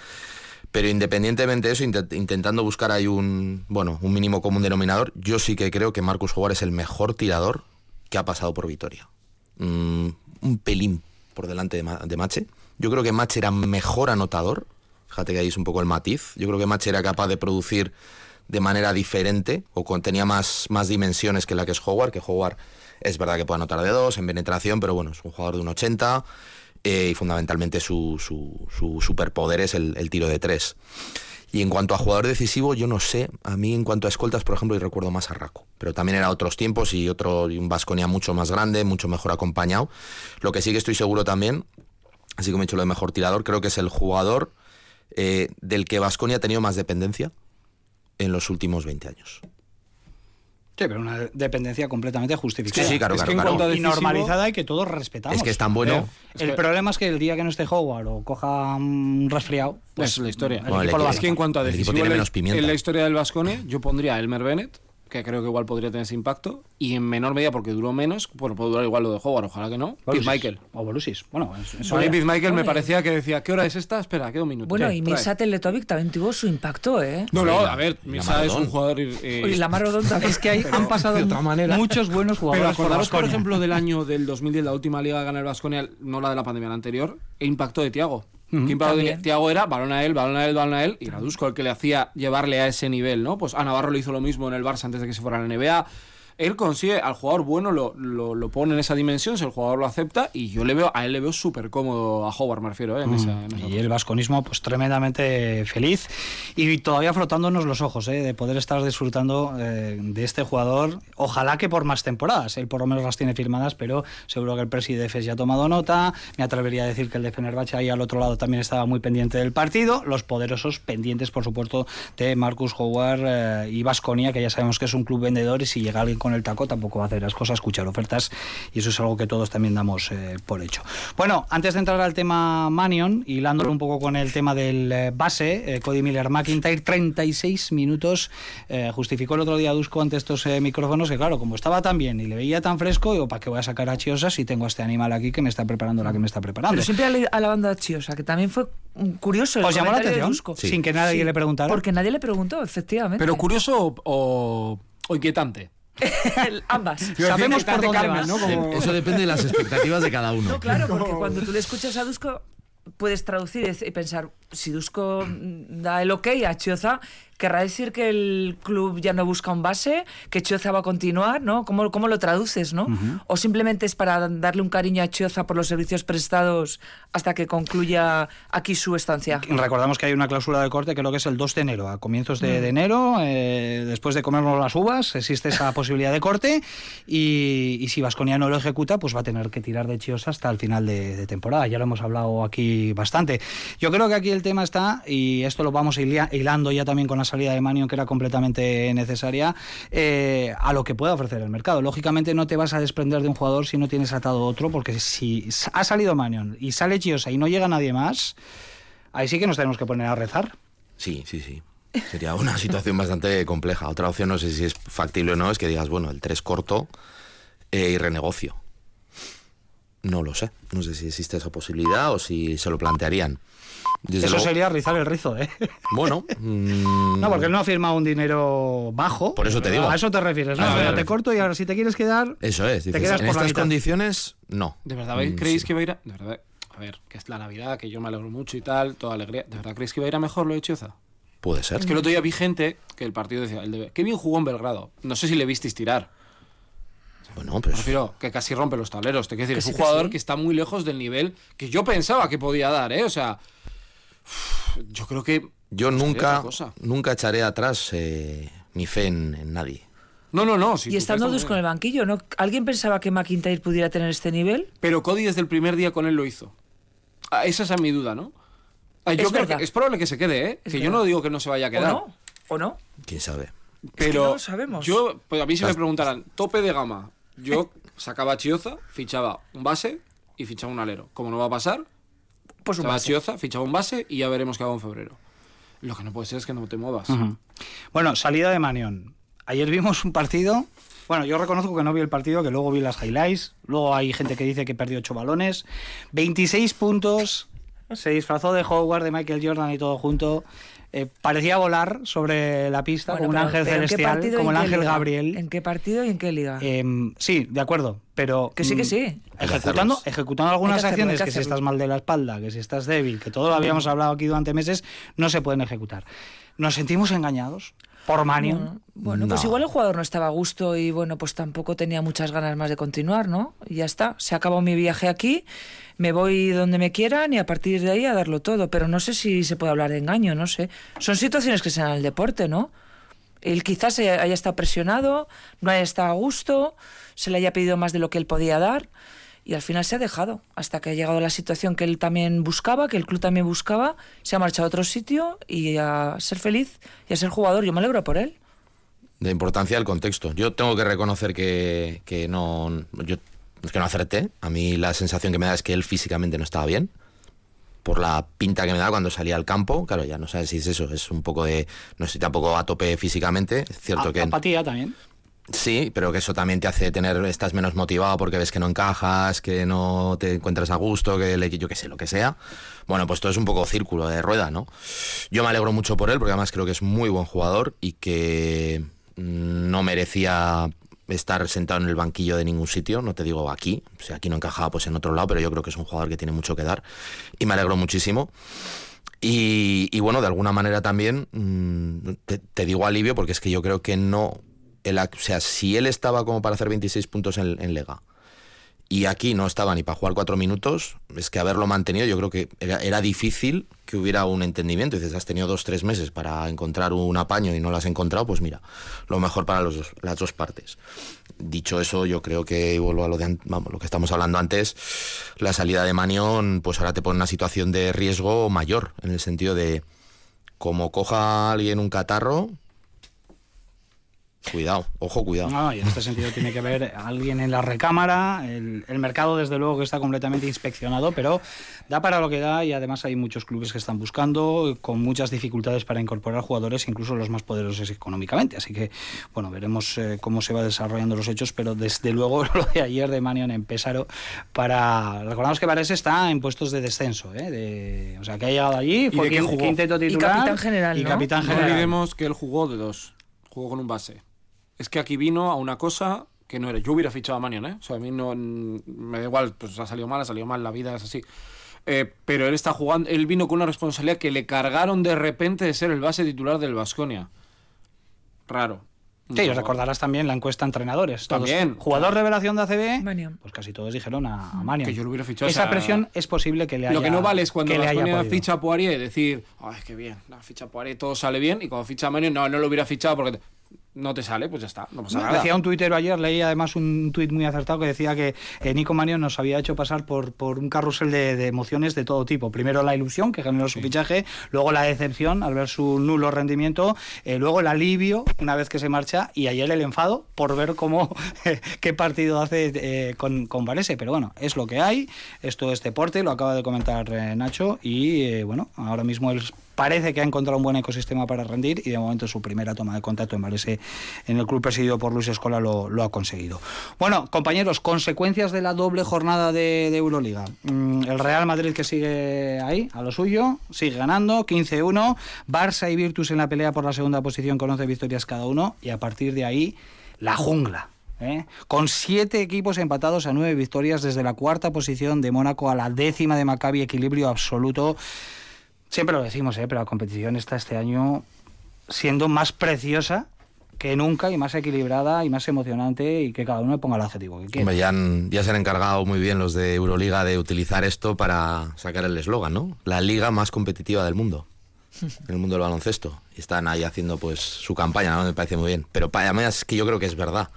Pero independientemente de eso, inte- intentando buscar ahí un, bueno, un mínimo común denominador, yo sí que creo que Marcus Howard es el mejor tirador que ha pasado por Vitoria. Mm, un pelín por delante de, Ma- de Mache. Yo creo que Mache era mejor anotador. Fíjate que ahí es un poco el matiz. Yo creo que Mache era capaz de producir de manera diferente o tenía más, más dimensiones que la que es Howard, que Howard es verdad que puede anotar de dos en penetración, pero bueno, es un jugador de un 80 eh, y fundamentalmente su, su- su superpoder es el, tiro de tres. Y en cuanto a jugador decisivo, yo no sé. A mí, en cuanto a escoltas, por ejemplo, recuerdo más a Raco. Pero también era otros tiempos y otro y un Vasconia mucho más grande, mucho mejor acompañado. Lo que sí que estoy seguro también, así como he dicho lo de mejor tirador, creo que es el jugador eh, del que Vasconia ha tenido más dependencia en los últimos 20 años. Sí, pero una dependencia completamente justificada. Sí, sí, claro, Es que claro, en claro. y normalizada y que todos respetamos. Es que es tan bueno. ¿eh? Es el que- problema es que el día que no esté Howard o coja un resfriado, pues es la historia. el Bueno, equipo el lo va a Es que en cuanto a decisivo tiene en la- menos pimienta. en la historia del Vascone, yo pondría a Elmer Bennett, que creo que igual podría tener ese impacto, y en menor medida porque duró menos, bueno, puede durar igual lo de Howard, ojalá que no. Pete. Michael. O Bolusis. Bueno, es- eso A mí ya- Pete Michael me parecía que decía, ¿qué hora es esta? Espera, queda un minuto. Bueno, y. Misa Teletovic también tuvo su impacto, ¿eh? No, no, a ver, y Misa es un jugador... eh, Uy, la también. Es que ahí han pasado de otra manera. muchos buenos Pero jugadores. por acordaros, por ejemplo, del año del 2010, la última liga que gana el Vasconia, no la de la pandemia, la anterior, e impacto de Tiago. ¿Qué impacto de También. Tiago era? Balón a él, balón a él, balón a él, y era Dusko el que le hacía llevarle a ese nivel, ¿no? Pues a Navarro le hizo lo mismo en el Barça antes de que se fuera a la NBA. Él consigue, al jugador bueno lo, lo, lo pone en esa dimensión, si el jugador lo acepta, y yo le veo, a él le veo súper cómodo a Howard, me refiero, ¿eh? en esa, en esa Y el vasconismo, pues tremendamente feliz y todavía frotándonos los ojos, ¿eh? de poder estar disfrutando eh, de este jugador. Ojalá que por más temporadas. Él por lo menos las tiene firmadas, pero seguro que el presi de FES ya ha tomado nota. Me atrevería a decir que el de Fenerbahce ahí al otro lado también estaba muy pendiente del partido. Los poderosos pendientes, por supuesto, de Marcus Howard eh, y Vasconia, que ya sabemos que es un club vendedor y si llega alguien con el taco tampoco va a hacer las cosas, escuchar ofertas y eso es algo que todos también damos eh, por hecho. Bueno, antes de entrar al tema Manion, hilándolo un poco con el tema del eh, base, eh, Cody Miller McIntyre, 36 minutos, eh, justificó el otro día Dusko ante estos eh, micrófonos que claro, como estaba tan bien y le veía tan fresco, digo, ¿para qué voy a sacar a Chiosa si tengo a este animal aquí que me está preparando la que me está preparando? Pero siempre alabando a Chiosa, que también fue curioso. el ¿Os llamó la atención? Dusko. Sin que nadie Sí, le preguntara. Porque nadie le preguntó, efectivamente. Pero curioso o inquietante. El- Ambas. Sabemos por dónde Carmen, vas. ¿no? Como- Eso depende de las expectativas de cada uno. No, claro, porque cuando tú le escuchas a Dusko, puedes traducir y pensar, si Dusko da el ok a Chioza, ¿Querrá decir que el club ya no busca un base? ¿Que Chioza va a continuar? ¿no? ¿Cómo, cómo lo traduces? ¿no? ¿O simplemente es para darle un cariño a Chioza por los servicios prestados hasta que concluya aquí su estancia? Recordamos que hay una cláusula de corte, creo que es el 2 de enero. A comienzos de, de enero, eh, después de comernos las uvas, existe esa posibilidad de corte. Y, y si Vasconia no lo ejecuta, pues va a tener que tirar de Chiosa hasta el final de, de temporada. Ya lo hemos hablado aquí bastante. Yo creo que aquí el tema está, y esto lo vamos hilando ya también con la salida de Manion, que era completamente necesaria, eh, a lo que pueda ofrecer el mercado. Lógicamente no te vas a desprender de un jugador si no tienes atado otro, porque si ha salido Manion y sale Chiosa y no llega nadie más, ahí sí que nos tenemos que poner a rezar. Sí, sí, sí. Sería una situación bastante compleja. Otra opción, no sé si es factible o no, es que digas, bueno, el 3 corto eh, y renegocio. No lo sé. No sé si existe esa posibilidad o si se lo plantearían. Desde Eso luego- sería rizar el rizo, ¿eh? Bueno, mm, No, porque él no ha firmado un dinero bajo. Por eso te digo. A eso te refieres, ¿no? A eso me Mira, te corto y ahora si te quieres quedar... Eso es. Te dices, quedas en por la estas mitad. condiciones, no. ¿De verdad Mm, creéis sí. que va a ir a.? De verdad, a ver, que es la Navidad, que yo me alegro mucho y tal, toda alegría. ¿De verdad creéis que va a ir a mejor lo de Chioza? Puede ser. Es que el otro día vi gente que el partido decía, el de, qué bien jugó en Belgrado. No sé si le visteis tirar. Bueno, Me pues refiero que casi rompe los tableros. Te quiero decir, es un que jugador sí. que está muy lejos del nivel que yo pensaba que podía dar, ¿eh? O sea, yo creo que. yo nunca, nunca echaré atrás eh, mi fe en, en nadie. No, no, no. sí, y estando Dus con el banquillo, ¿no? ¿Alguien pensaba que McIntyre pudiera tener este nivel? Pero Cody desde el primer día con él lo hizo. Ah, esa es mi duda, ¿no? Ah, yo Es creo que es probable que se quede, ¿eh? Es que yo no digo que no se vaya a ¿O quedar. no? ¿O no? ¿Quién sabe? Pero no lo sabemos. yo, pues a mí si me preguntaran, tope de gama, yo sacaba a Chioza, fichaba un base y fichaba un alero. Como no va a pasar, Pues un base. Fichaba un base y ya veremos qué hago en febrero. Lo que no puede ser es que no te muevas. Bueno, salida de Manión. Ayer vimos un partido. Bueno, yo reconozco que no vi el partido, que luego vi las highlights. Luego hay gente que dice que perdió 8 balones. 26 puntos. Se disfrazó de Howard, de Michael Jordan y todo junto. Eh, parecía volar sobre la pista Bueno, como un pero- ángel pero ¿en qué celestial, como el ángel liga? Gabriel. ¿En qué partido y en qué liga? Em, sí, de acuerdo, pero... Que sí, que mm, sí. Ejecutando, ejecutando algunas Hay que hacerlo, acciones que que si estás mal de la espalda, que si estás débil, que todo lo habíamos hablado aquí durante meses, no se pueden ejecutar. ¿Nos sentimos engañados por Manion? Bueno, bueno, pues No. igual el jugador no estaba a gusto y bueno, pues tampoco tenía muchas ganas más de continuar, ¿no? Y ya está, se acabó mi viaje aquí, me voy donde me quieran y a partir de ahí a darlo todo, pero no sé si se puede hablar de engaño, no sé. Son situaciones que se dan en el deporte, ¿no? Él quizás haya estado presionado, no haya estado a gusto, se le haya pedido más de lo que él podía dar y al final se ha dejado hasta que ha llegado la situación que él también buscaba, que el club también buscaba, se ha marchado a otro sitio y a ser feliz y a ser jugador. Yo me alegro por él. De importancia el contexto. Yo tengo que reconocer que, que no. Yo que no acerté. A mí la sensación que me da es que él físicamente no estaba bien. Por la pinta que me da cuando salía al campo. Claro, ya no sabes si es eso. Es un poco de. No estoy tampoco a tope físicamente. Es cierto A- que. Apatía también. Sí, pero que eso también te hace tener, estás menos motivado porque ves que no encajas, que no te encuentras a gusto, que le, yo qué sé, lo que sea. Bueno, pues todo es un poco círculo de rueda, ¿no? Yo me alegro mucho por él porque además creo que es muy buen jugador y que mm, no merecía estar sentado en el banquillo de ningún sitio, no te digo aquí, si aquí no encajaba pues en otro lado, pero yo creo que es un jugador que tiene mucho que dar y me alegro muchísimo. Y, bueno, de alguna manera también mm, te digo alivio porque es que yo creo que no. O sea, si él estaba como para hacer 26 puntos en, en Lega y aquí no estaba ni para jugar cuatro minutos, es que haberlo mantenido yo creo que era, difícil que hubiera un entendimiento. Dices, has tenido dos, tres meses para encontrar un apaño y no lo has encontrado, pues mira, lo mejor para las dos partes. Dicho eso, yo creo que, y vuelvo a lo, de, vamos, lo que estamos hablando antes, la salida de Manión, pues ahora te pone una situación de riesgo mayor, en el sentido de, como coja alguien un catarro, cuidado, ojo, cuidado. No, y en este sentido tiene que haber alguien en la recámara. El, el mercado, desde luego, que está completamente inspeccionado, pero da para lo que da y además hay muchos clubes que están buscando con muchas dificultades para incorporar jugadores, incluso los más poderosos económicamente. Así que, bueno, veremos eh, cómo se va desarrollando los hechos, pero desde luego lo de ayer de Manion en Pesaro para... Recordamos que Varese está en puestos de descenso, ¿eh? De- o sea, que ha llegado allí, ¿Y de jugó? quinteto Y titular capitán general, y ¿no? capitán No general. olvidemos que él jugó de dos. Jugó con un base. Es que aquí vino a una cosa que no era. Yo hubiera fichado a Manion, ¿eh? O sea, a mí no. Me da igual, pues ha salido mal, ha salido mal, la vida es así. eh, pero él está jugando, él vino con una responsabilidad que le cargaron de repente de ser el base titular del Vasconia. Raro. Sí, os recordarás también la encuesta a entrenadores. Todos, También. Jugador revelación de ACB, Mania. pues casi todos dijeron a, a Mania. Que yo lo hubiera fichado, Esa o sea, presión es posible que le haya Lo que no vale es cuando Vasconia ficha a Poirier decir, ay, qué bien, la ficha a Poirier, todo sale bien, y cuando ficha a Manio, no, no lo hubiera fichado porque te- no te sale, pues ya está, no pasa nada. Decía un tuitero ayer, leí además un tuit muy acertado que decía que eh, Nico Manio nos había hecho pasar por, por un carrusel de, de emociones de todo tipo. Primero la ilusión que generó su fichaje, luego la decepción al ver su nulo rendimiento, eh, luego el alivio una vez que se marcha y ayer el enfado por ver cómo qué partido hace eh, con, con Varese. Pero bueno, es lo que hay, esto es deporte, lo acaba de comentar eh, Nacho y eh, bueno, ahora mismo él parece que ha encontrado un buen ecosistema para rendir y de momento su primera toma de contacto en Varese en el club presidido por Luis Escola lo, ha conseguido. Bueno, compañeros, consecuencias de la doble jornada de, de Euroliga. Mm, el Real Madrid que sigue ahí, a lo suyo, sigue ganando, 15-1. Barça y Virtus en la pelea por la segunda posición con 11 victorias cada uno y a partir de ahí la jungla. ¿eh? Con siete equipos empatados a nueve victorias desde la cuarta posición de Mónaco a la décima de Maccabi, equilibrio absoluto. Siempre lo decimos, ¿eh? pero la competición está este año siendo más preciosa que nunca y más equilibrada y más emocionante y que cada uno ponga el adjetivo que quiera. Ya, se han encargado muy bien los de Euroliga de utilizar esto para sacar el eslogan, ¿no? La liga más competitiva del mundo. En el mundo del baloncesto. Y están ahí haciendo pues su campaña, ¿no? Me parece muy bien. Pero mí es que yo creo que es verdad.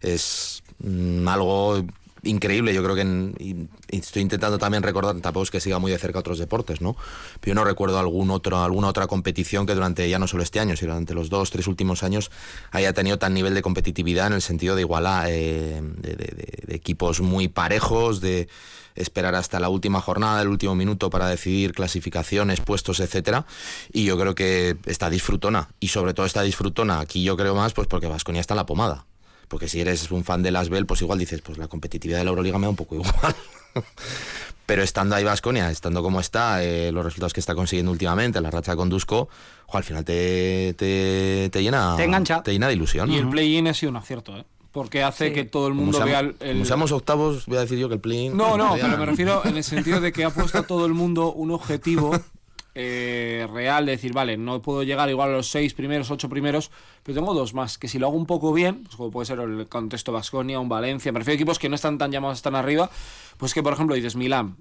Es mm, algo increíble. Yo creo que en- estoy intentando también recordar, tampoco es que siga muy de cerca otros deportes, ¿no? Pero yo no recuerdo algún otro, alguna otra competición que durante ya no solo este año, sino durante los dos, tres últimos años haya tenido tan nivel de competitividad en el sentido de igualar eh, de equipos muy parejos, de esperar hasta la última jornada, el último minuto para decidir clasificaciones, puestos, etcétera. Y yo creo que está disfrutona. Y sobre todo está disfrutona aquí yo creo más pues porque Vasconia está en la pomada. Porque si eres un fan de Las Bell, pues igual dices, pues la competitividad de la Euroliga me da un poco igual. Pero estando ahí Vasconia, estando como está, eh, los resultados que está consiguiendo últimamente, la racha con Dusko, jo, al final te, te, te llena Te engancha. te llena de ilusión. Y el play-in ha sido un acierto, ¿eh? Porque hace que todo el mundo vea el... el- como seamos octavos, voy a decir yo que el play No, no, pero me refiero en el sentido de que ha puesto a todo el mundo un objetivo eh, real de decir, vale, no puedo llegar igual a los seis primeros, ocho primeros, pero tengo dos más, que si lo hago un poco bien, pues como puede ser el contexto Vasconia, un Valencia, me refiero a equipos que no están tan llamados tan arriba, pues que por ejemplo dices Milán,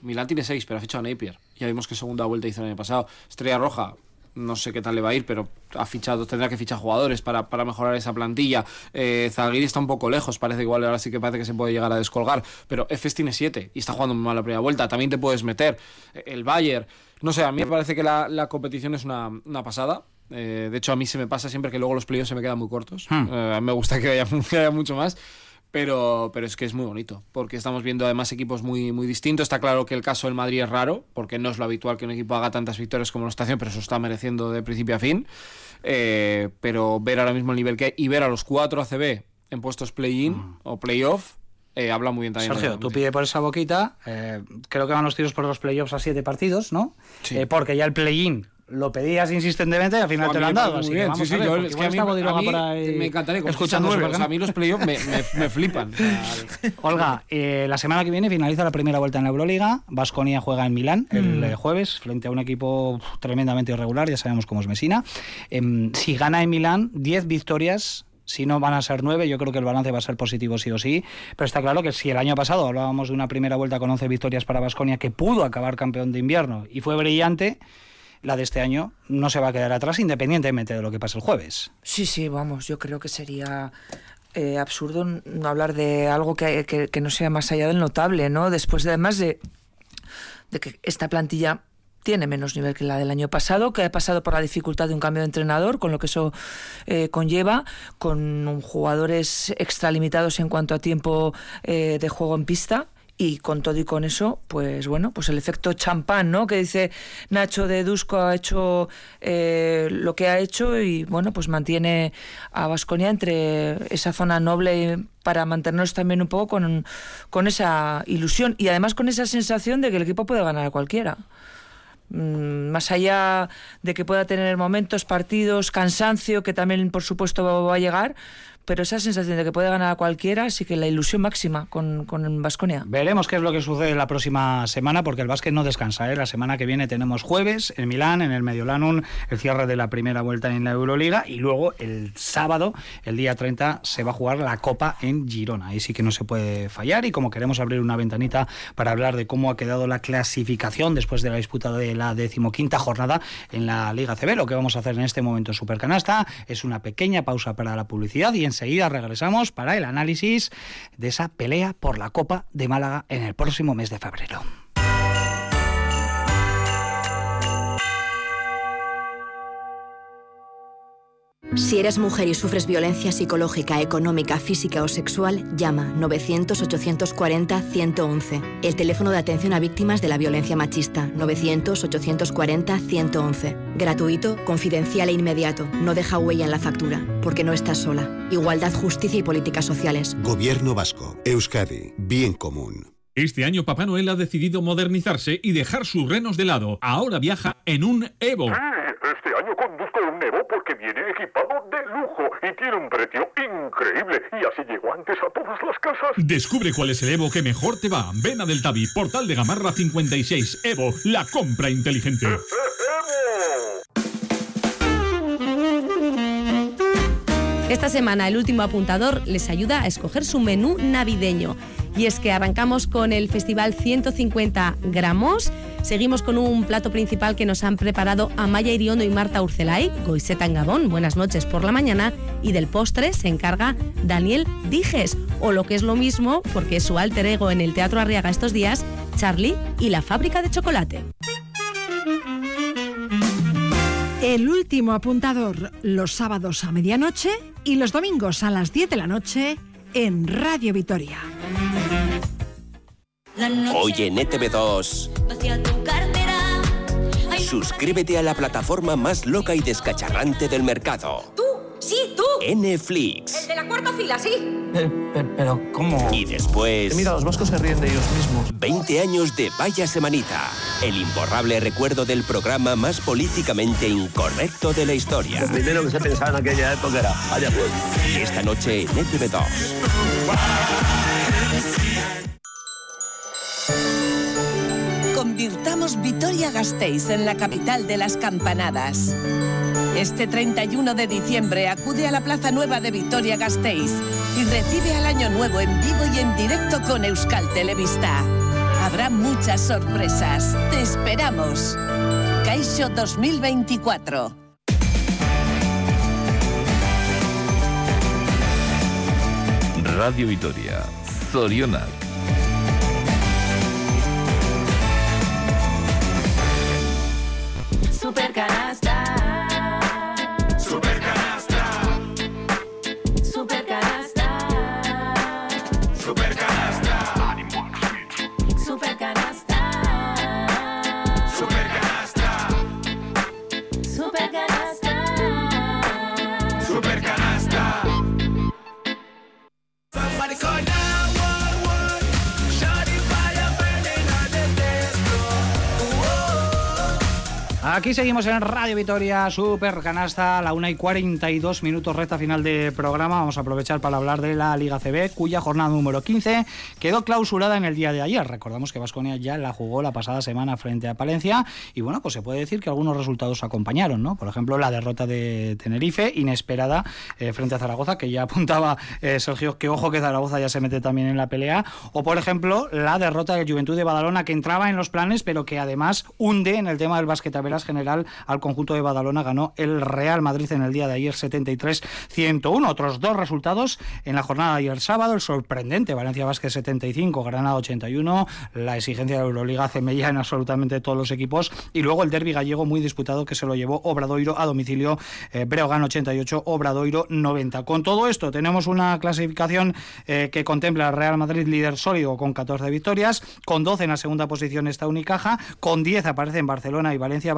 Milán tiene seis, pero ha fichado a Napier, ya vimos que segunda vuelta hizo el año pasado, Estrella Roja, no sé qué tal le va a ir, pero ha fichado, tendrá que fichar jugadores para, para mejorar esa plantilla. Eh, está un poco lejos, parece igual ahora sí que parece que se puede llegar a descolgar, pero Efes tiene 7 y está jugando mal la primera vuelta, también te puedes meter. Eh, El Bayern, no sé, a mí me parece que la, la competición es una, una pasada. Eh, de hecho, a mí se me pasa siempre que luego los playoffs se me quedan muy cortos. Hmm. Eh, a mí me gusta que haya, que haya mucho más. Pero, pero es que es muy bonito, porque estamos viendo además equipos muy, muy distintos. Está claro que el caso del Madrid es raro, porque no es lo habitual que un equipo haga tantas victorias como lo está haciendo, pero eso está mereciendo de principio a fin. Eh, pero ver ahora mismo el nivel que hay y ver a los cuatro ACB en puestos play-in o play-off, eh, habla muy bien también. Sergio, tú pide por esa boquita. eh, creo que van los tiros por los playoffs a siete partidos, ¿no? Sí. Eh, porque ya el play-in lo pedías insistentemente y al final te lo han dado. así que vamos Sí, a sí, ver, yo- es que a mí, a mí por ahí me encantaría escuchando escuchando Supercan. a mí los playoffs me, me, me flipan. O sea, Olga, eh, la semana que viene finaliza la primera vuelta en la Euroliga. Vasconia juega en Milán el eh, jueves frente a un equipo tremendamente irregular, ya sabemos cómo es Mesina. Em, si gana en Milán, 10 victorias. Si no van a ser 9, yo creo que el balance va a ser positivo sí o sí. Pero está claro que si el año pasado hablábamos de una primera vuelta con 11 victorias para Vasconia que pudo acabar campeón de invierno y fue brillante, la de este año no se va a quedar atrás independientemente de lo que pase el jueves. Sí, sí, vamos, yo creo que sería eh, absurdo no hablar de algo que, que- que no sea más allá del notable, ¿no? Después de, además de, de que esta plantilla tiene menos nivel que la del año pasado, que ha pasado por la dificultad de un cambio de entrenador, con lo que eso eh, conlleva, con jugadores extralimitados en cuanto a tiempo eh, de juego en pista. Y con todo y con eso, pues bueno, pues el efecto champán, ¿no? Que dice Nacho de Dusko ha hecho eh, lo que ha hecho y bueno, pues mantiene a Vasconia entre esa zona noble para mantenernos también un poco con, con esa ilusión y además con esa sensación de que el equipo puede ganar a cualquiera. Mm, más allá de que pueda tener momentos, partidos, cansancio, que también por supuesto va a llegar, pero esa sensación de que puede ganar cualquiera, así que la ilusión máxima con, con Baskonia. Veremos qué es lo que sucede la próxima semana, porque el básquet no descansa. ¿eh? La semana que viene tenemos jueves en Milán, en el Mediolanum, el cierre de la primera vuelta en la Euroliga, y luego el sábado, el día 30, se va a jugar la Copa en Girona. Ahí sí que no se puede fallar, y como queremos abrir una ventanita para hablar de cómo ha quedado la clasificación después de la disputa de la decimoquinta jornada en la Liga CB, lo que vamos a hacer en este momento en Supercanasta es una pequeña pausa para la publicidad y enseguida regresamos para el análisis de esa pelea por la Copa de Málaga en el próximo mes de febrero. Si eres mujer y sufres violencia psicológica, económica, física o sexual, llama 900-840-111. El teléfono de atención a víctimas de la violencia machista, 900-840-111. Gratuito, confidencial e inmediato. No deja huella en la factura, porque no estás sola. Igualdad, justicia y políticas sociales. Gobierno vasco. Euskadi. Bien común. Este año Papá Noel ha decidido modernizarse y dejar sus renos de lado. Ahora viaja en un Evo. Este año conduzco un Evo porque viene equipado de un precio increíble. Y así llego antes a todas las casas. Descubre cuál es el Evo que mejor te va. Ven a Deltavi, Portal de Gamarra 56. Evo, la compra inteligente. Esta semana el último apuntador les ayuda a escoger su menú navideño. Y es que arrancamos con el Festival 150 gramos. Seguimos con un plato principal que nos han preparado Amaya Iriondo y Marta Urcelay, Goiseta en Gabón, buenas noches por la mañana. Y del postre se encarga Daniel Dijes, o lo que es lo mismo, porque es su alter ego en el Teatro Arriaga estos días, Charlie y la fábrica de chocolate. El último apuntador los sábados a medianoche y los domingos a las 10 de la noche en Radio Vitoria. Oye, en ETV2, Hacia tu cartera. Ay, suscríbete a la plataforma más loca y descacharrante del mercado. ¡Sí, tú! Netflix. El de la cuarta fila, sí. pero, ¿cómo? Y después... Mira, los vascos se ríen de ellos mismos. 20 años de Vaya Semanita. El imborrable recuerdo del programa más políticamente incorrecto de la historia. Lo primero que se pensaba en aquella época era, vaya pues. Esta noche en ETV2. Convirtamos Vitoria-Gasteiz en la capital de las campanadas. Este 31 de diciembre acude a la Plaza Nueva de Vitoria-Gasteiz y recibe al Año Nuevo en vivo y en directo con Euskal Televista. Habrá muchas sorpresas. ¡Te esperamos! Caixo 2024. Radio Vitoria, Zorionak. Super Aquí seguimos en Radio Vitoria, Super Canasta, la 1 y 42 minutos, recta final de programa. Vamos a aprovechar para hablar de la Liga CB, cuya jornada número 15 quedó clausurada en el día de ayer. Recordamos que Vasconia ya la jugó la pasada semana frente a Palencia y bueno, pues se puede decir que algunos resultados acompañaron, ¿no? Por ejemplo, la derrota de Tenerife, inesperada, eh, frente a Zaragoza, que ya apuntaba eh, Sergio, que ojo que Zaragoza ya se mete también en la pelea. O por ejemplo, la derrota del Juventud de Badalona, que entraba en los planes, pero que además hunde en el tema del velas general al conjunto de Badalona. Ganó el Real Madrid en el día de ayer 73-101. Otros dos resultados en la jornada de ayer sábado. El sorprendente Valencia Vázquez 75, Granada 81. La exigencia de la Euroliga hace en absolutamente todos los equipos. Y luego el derby gallego muy disputado que se lo llevó Obradoiro a domicilio. Eh, Breogán 88, Obradoiro 90. Con todo esto tenemos una clasificación eh, que contempla al Real Madrid líder sólido con 14 victorias. Con 12 en la segunda posición está Unicaja. Con 10 aparecen Barcelona y Valencia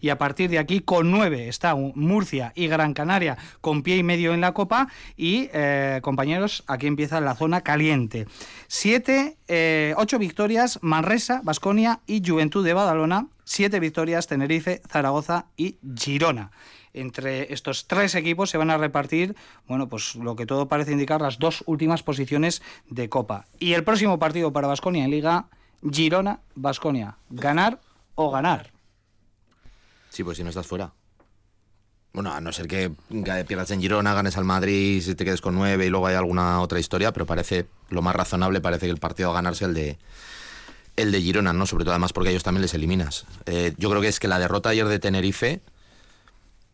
Y a partir de aquí con 9 está Murcia y Gran Canaria con pie y medio en la Copa. Y eh, compañeros, aquí empieza la zona caliente. 7, 8 victorias Manresa, Basconia y Juventud de Badalona siete victorias Tenerife, Zaragoza y Girona. Entre estos tres equipos se van a repartir, bueno, pues lo que todo parece indicar, las dos últimas posiciones de Copa. Y el próximo partido para Basconia en Liga, Girona-Basconia. Ganar o ganar. Sí, pues si no estás fuera. Bueno, a no ser que pierdas en Girona, ganes al Madrid, si te quedes con nueve y luego hay alguna otra historia, pero parece lo más razonable, parece que el partido a ganarse el de el de Girona, ¿no? Sobre todo además porque a ellos también les eliminas. Eh, yo creo que es que la derrota ayer de Tenerife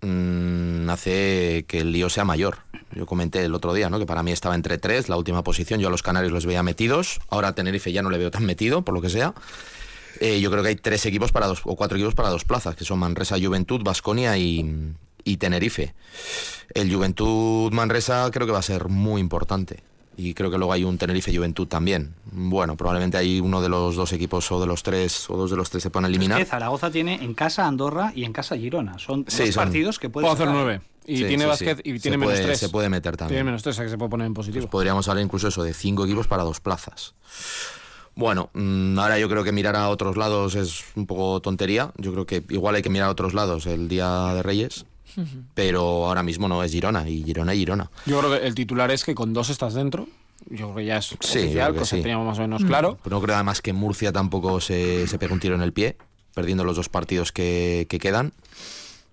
mm, hace que el lío sea mayor. Yo comenté el otro día, ¿no? Que para mí estaba entre tres, la última posición. Yo a los canarios los veía metidos. Ahora a Tenerife ya no le veo tan metido, por lo que sea. Eh, yo creo que hay tres equipos para dos, o cuatro equipos para dos plazas, que son Manresa, Juventud, Basconia y, y Tenerife. El Juventud Manresa creo que va a ser muy importante. Y creo que luego hay un Tenerife Juventud también. Bueno, probablemente hay uno de los dos equipos o de los tres, o dos de los tres se puedan eliminar. Es que Zaragoza tiene en casa Andorra y en casa Girona. Son Sí, dos son- partidos que pueden Puedo hacer nueve. Y Sí, tiene sí, y Se tiene menos puede- tres. se puede meter también. Tiene menos tres, o sea que se puede poner en positivo. Pues podríamos hablar incluso eso de cinco equipos para dos plazas. Bueno, mm, ahora yo creo que mirar a otros lados es un poco tontería. Yo creo que igual hay que mirar a otros lados el día de Reyes, pero ahora mismo no es Girona y Girona y Girona. Yo creo que el titular es que con dos estás dentro. Yo creo que ya es Sí, oficial, que cosa sí. que teníamos más o menos claro. Pero no creo además que Murcia tampoco se, se pegue un tiro en el pie, perdiendo los dos partidos que, que quedan.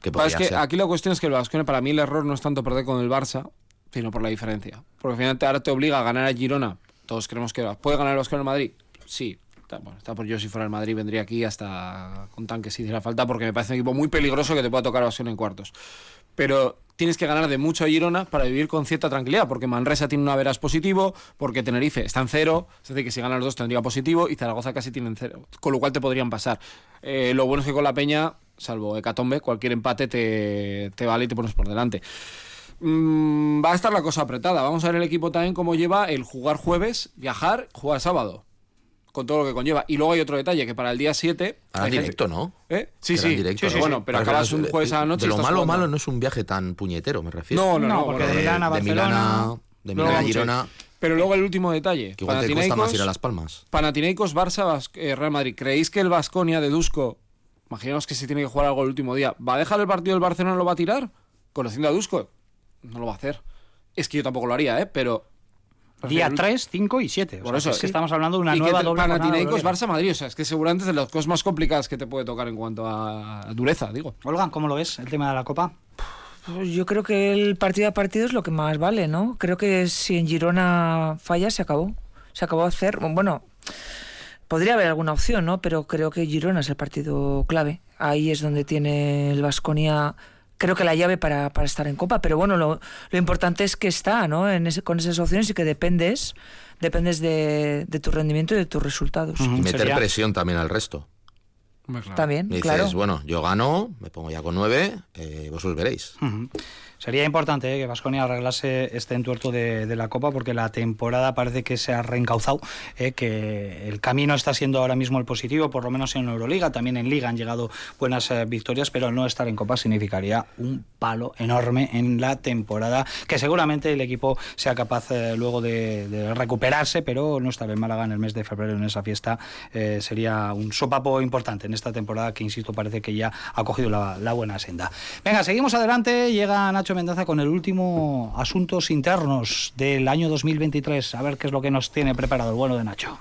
Que es que ser. aquí la cuestión es que el Vasconia, para mí el error no es tanto perder con el Barça, sino por la diferencia. Porque al final te- ahora te obliga a ganar a Girona. Todos creemos que puede ganar el Vasconia en Madrid. Sí. Está, está por yo si fuera el Madrid vendría aquí hasta con tanques si hiciera falta porque me parece un equipo muy peligroso que te pueda tocar el Vasconia en cuartos. Pero tienes que ganar de mucho a Girona para vivir con cierta tranquilidad, porque Manresa tiene un veras positivo, porque Tenerife está en cero, es decir, que si ganan los dos tendría positivo, y Zaragoza casi tienen cero, con lo cual te podrían pasar. Eh, lo bueno es que con la Peña, salvo Hecatombe, cualquier empate te, te vale y te pones por delante. Mm, va a estar la cosa apretada. Vamos a ver el equipo también cómo lleva el jugar jueves, viajar, jugar sábado. Con todo lo que conlleva. Y luego hay otro detalle, que para el día 7... Ahora hay en gente- directo, ¿no? ¿Eh? Sí, sí. directo, Sí, sí, ¿no? bueno, pero acabas un es- jueves a la noche De lo malo jugando. malo no es un viaje tan puñetero, me refiero. No, no, no, No, porque de Milán a de Barcelona. Milán a, de Luego Milán a mucho. Girona, Pero luego el último detalle. que igual te cuesta más ir a Las Palmas. Panathinaikos, Barça, Bas- eh, Real Madrid. ¿Creéis que el Vasconia de Dusko, imaginaos que si tiene que jugar algo el último día, ¿va a dejar el partido del Barcelona lo va a tirar? Conociendo a Dusko, no lo va a hacer. Es que yo tampoco lo haría, ¿eh? Pero... Día el- 3, 5 y 7. Por eso es que estamos hablando de una y nueva que te- doble jornada de Panathinaikos, Euroliga. Barça, Madrid. O sea, es que seguramente es de las cosas más complicadas que te puede tocar en cuanto a dureza, digo. Olga, ¿cómo lo ves el tema de la Copa? Pues yo creo que el partido a partido es lo que más vale, ¿no? Creo que si en Girona falla, se acabó. Se acabó de hacer. Bueno, podría haber alguna opción, ¿no? Pero creo que Girona es el partido clave. Ahí es donde tiene el Vasconia. Creo que la llave para, para estar en Copa, pero bueno, lo, lo importante es que está, ¿no? En ese, con esas opciones y que dependes, dependes de, de tu rendimiento y de tus resultados. Y meter presión también al resto. También, Me dices, claro. bueno, yo gano, me pongo ya con nueve, eh, vosotros veréis. Sería importante eh, que Vasconia arreglase este entuerto de, de la Copa porque la temporada parece que se ha reencauzado, eh, que el camino está siendo ahora mismo el positivo, por lo menos en Euroliga, también en Liga han llegado buenas eh, victorias, pero no estar en Copa significaría un palo enorme en la temporada, que seguramente el equipo sea capaz eh, luego de, de recuperarse, pero no estar en Málaga en el mes de febrero en esa fiesta eh, sería un sopapo importante en esta temporada que, insisto, parece que ya ha cogido la, la buena senda. Venga, seguimos adelante. Llega Nacho Mendaza con el último asuntos internos del año 2023. A ver qué es lo que nos tiene preparado el bueno de Nacho.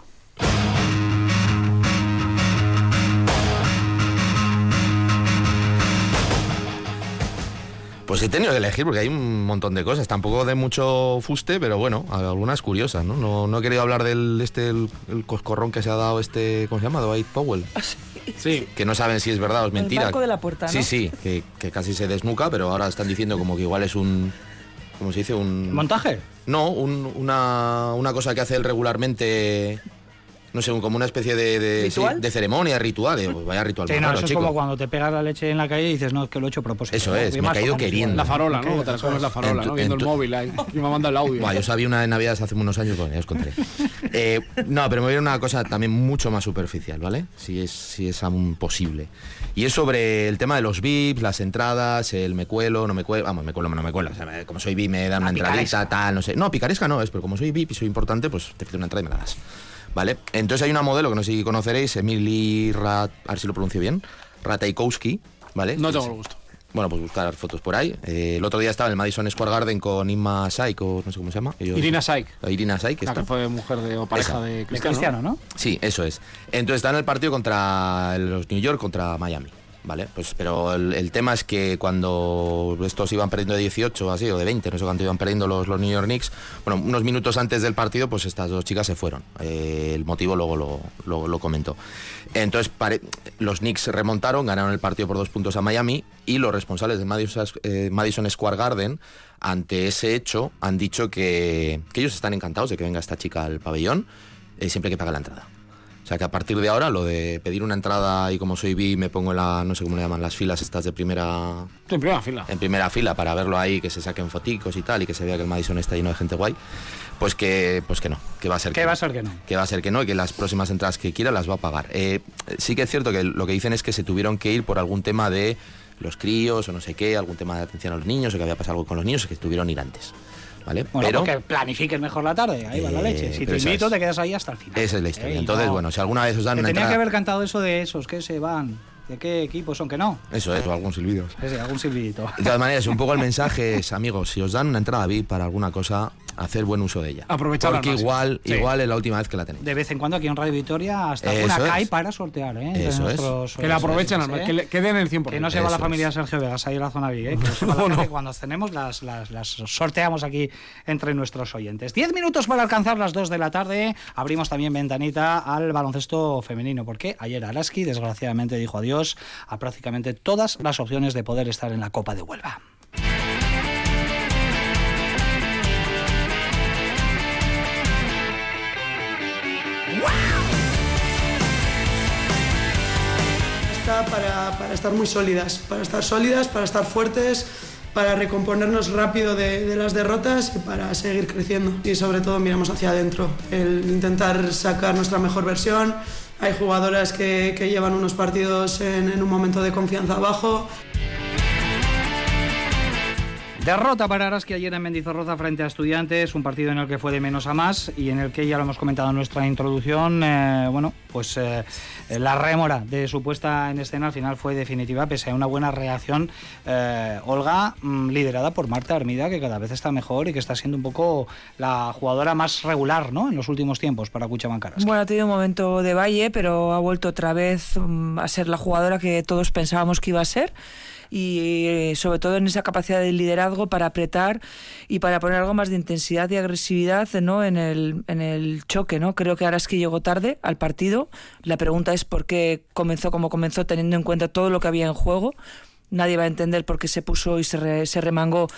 Pues he tenido que elegir porque hay un montón de cosas, tampoco de mucho fuste, pero bueno, algunas curiosas, ¿no? No, no he querido hablar del este el, el coscorrón que se ha dado este, ¿cómo se llama? Dwight Powell. Sí. Que no saben si es verdad o es El mentira. barco de la puerta, ¿no? Sí, sí, que, que casi se desnuca, pero ahora están diciendo como que igual es un ¿cómo se dice? Un ¿Montaje? No, un- una, una cosa que hace él regularmente no sé, como una especie de, de, sí, ¿Ritual? de ceremonia, ritual. eh, pues vaya ritual Sí, no, raro, eso es chico. como cuando te pegas la leche en la calle y dices, no, es que lo he hecho a propósito. Eso es, me ha caído queriendo. La farola, ¿no? Te la comes la farola, ¿no? Viendo en el móvil ahí. Y me manda el audio. Buah, yo sabía una de Navidad hace unos años, bueno, ya os contaré. Eh, no, pero me voy a ir a una cosa también mucho más superficial, ¿vale? Si es, si es aún posible. Y es sobre el tema de los VIPs, las entradas, el me cuelo, no me cuelo. Vamos, me cuelo, no me cuelo. O sea, como soy VIP me dan una entradita, tal, no sé. No, picaresca no es, pero como soy VIP y soy importante, pues te pido una entrada y me la das. ¿Vale? Entonces hay una modelo que no sé si conoceréis, Emily Rat, a ver si lo pronuncio bien, Ratajkowski, ¿vale? No tengo el gusto. Bueno, pues buscar fotos por ahí. Eh, el otro día estaba en el Madison Square Garden con Inma Saik, o no sé cómo se llama. Ellos- Irina Saik. Irina Saik, La que fue mujer de, o pareja Esa. de Cristiano. Sí, eso es. Entonces está en el partido contra los New York contra Miami. Vale, pues pero el, tema es que cuando estos iban perdiendo de 18 o así, o de 20, no sé cuánto iban perdiendo los, los New York Knicks, bueno, unos minutos antes del partido, pues estas dos chicas se fueron. Eh, el motivo luego lo, lo, comento. Entonces, los Knicks remontaron, ganaron el partido por dos puntos a Miami y los responsables de Madison, eh, Madison Square Garden, ante ese hecho, han dicho que, que ellos están encantados de que venga esta chica al pabellón, eh, siempre que pague la entrada. O sea que a partir de ahora lo de pedir una entrada y como soy bi me pongo en la, no sé cómo le llaman, las filas estas de primera... En primera fila. En primera fila para verlo ahí, que se saquen foticos y tal y que se vea que el Madison está lleno de gente guay. Pues que, pues que no, que va a ser Que va no. a ser que no. Que va a ser que no y que las próximas entradas que quiera las va a pagar. Eh, sí que es cierto que lo que dicen es que se tuvieron que ir por algún tema de los críos o no sé qué, algún tema de atención a los niños o que había pasado algo con los niños y que tuvieron ir antes. ¿Vale? Bueno, Pero... porque planifiques mejor la tarde, ahí va la Eh, leche. Si te invito, es- te quedas ahí hasta el final. Esa es la historia. Eh, Entonces, no. bueno, si alguna vez os dan Que una tenía que entrada... haber cantado eso de esos que se van. ¿De qué equipo son que no? Eso es, o algún silbido. Ese, algún silbidito. De todas maneras, un poco el mensaje es, amigos, si os dan una entrada VIP para alguna cosa, hacer buen uso de ella. Aprovecharla al Porque igual, Sí. igual es la última vez que la tenéis. De vez en cuando aquí en Radio Victoria hasta Eso una es. CAI para sortear, ¿eh? Entre Eso es. nuestros Que la aprovechen, al- que, le- que den el 100%. Que no se va la Eso familia es. Sergio Vegas ahí en la zona VIP, ¿eh? Que cuando las tenemos las, las, las sorteamos aquí entre nuestros oyentes. Diez minutos para alcanzar las dos de la tarde. Abrimos también ventanita al baloncesto femenino, porque ayer Araski desgraciadamente dijo adiós a prácticamente todas las opciones de poder estar en la Copa de Huelva. Para, estar muy sólidas, para estar sólidas, para estar fuertes, para recomponernos rápido de, las derrotas y para seguir creciendo. Y sobre todo miramos hacia adentro, el intentar sacar nuestra mejor versión. Hay jugadoras que, que llevan unos partidos en, en un momento de confianza bajo. Derrota para Araski ayer en Mendizorroza frente a Estudiantes, un partido en el que fue de menos a más y en el que ya lo hemos comentado en nuestra introducción, eh, bueno, pues eh, la rémora de su puesta en escena al final fue definitiva, pese a una buena reacción. eh, Olga, mm, liderada por Marta Hermida, que cada vez está mejor y que está siendo un poco la jugadora más regular, ¿no? En los últimos tiempos para Cuchamancaras. Bueno, ha tenido un momento de valle, pero ha vuelto otra vez mm, a ser la jugadora que todos pensábamos que iba a ser. Y eh, sobre todo en esa capacidad de liderazgo para apretar y para poner algo más de intensidad y agresividad ¿no? en, el, en el choque. ¿no? Creo que Araski llegó tarde al partido. La pregunta es por qué comenzó como comenzó, teniendo en cuenta todo lo que había en juego. Nadie va a entender por qué se puso y se, re- se remangó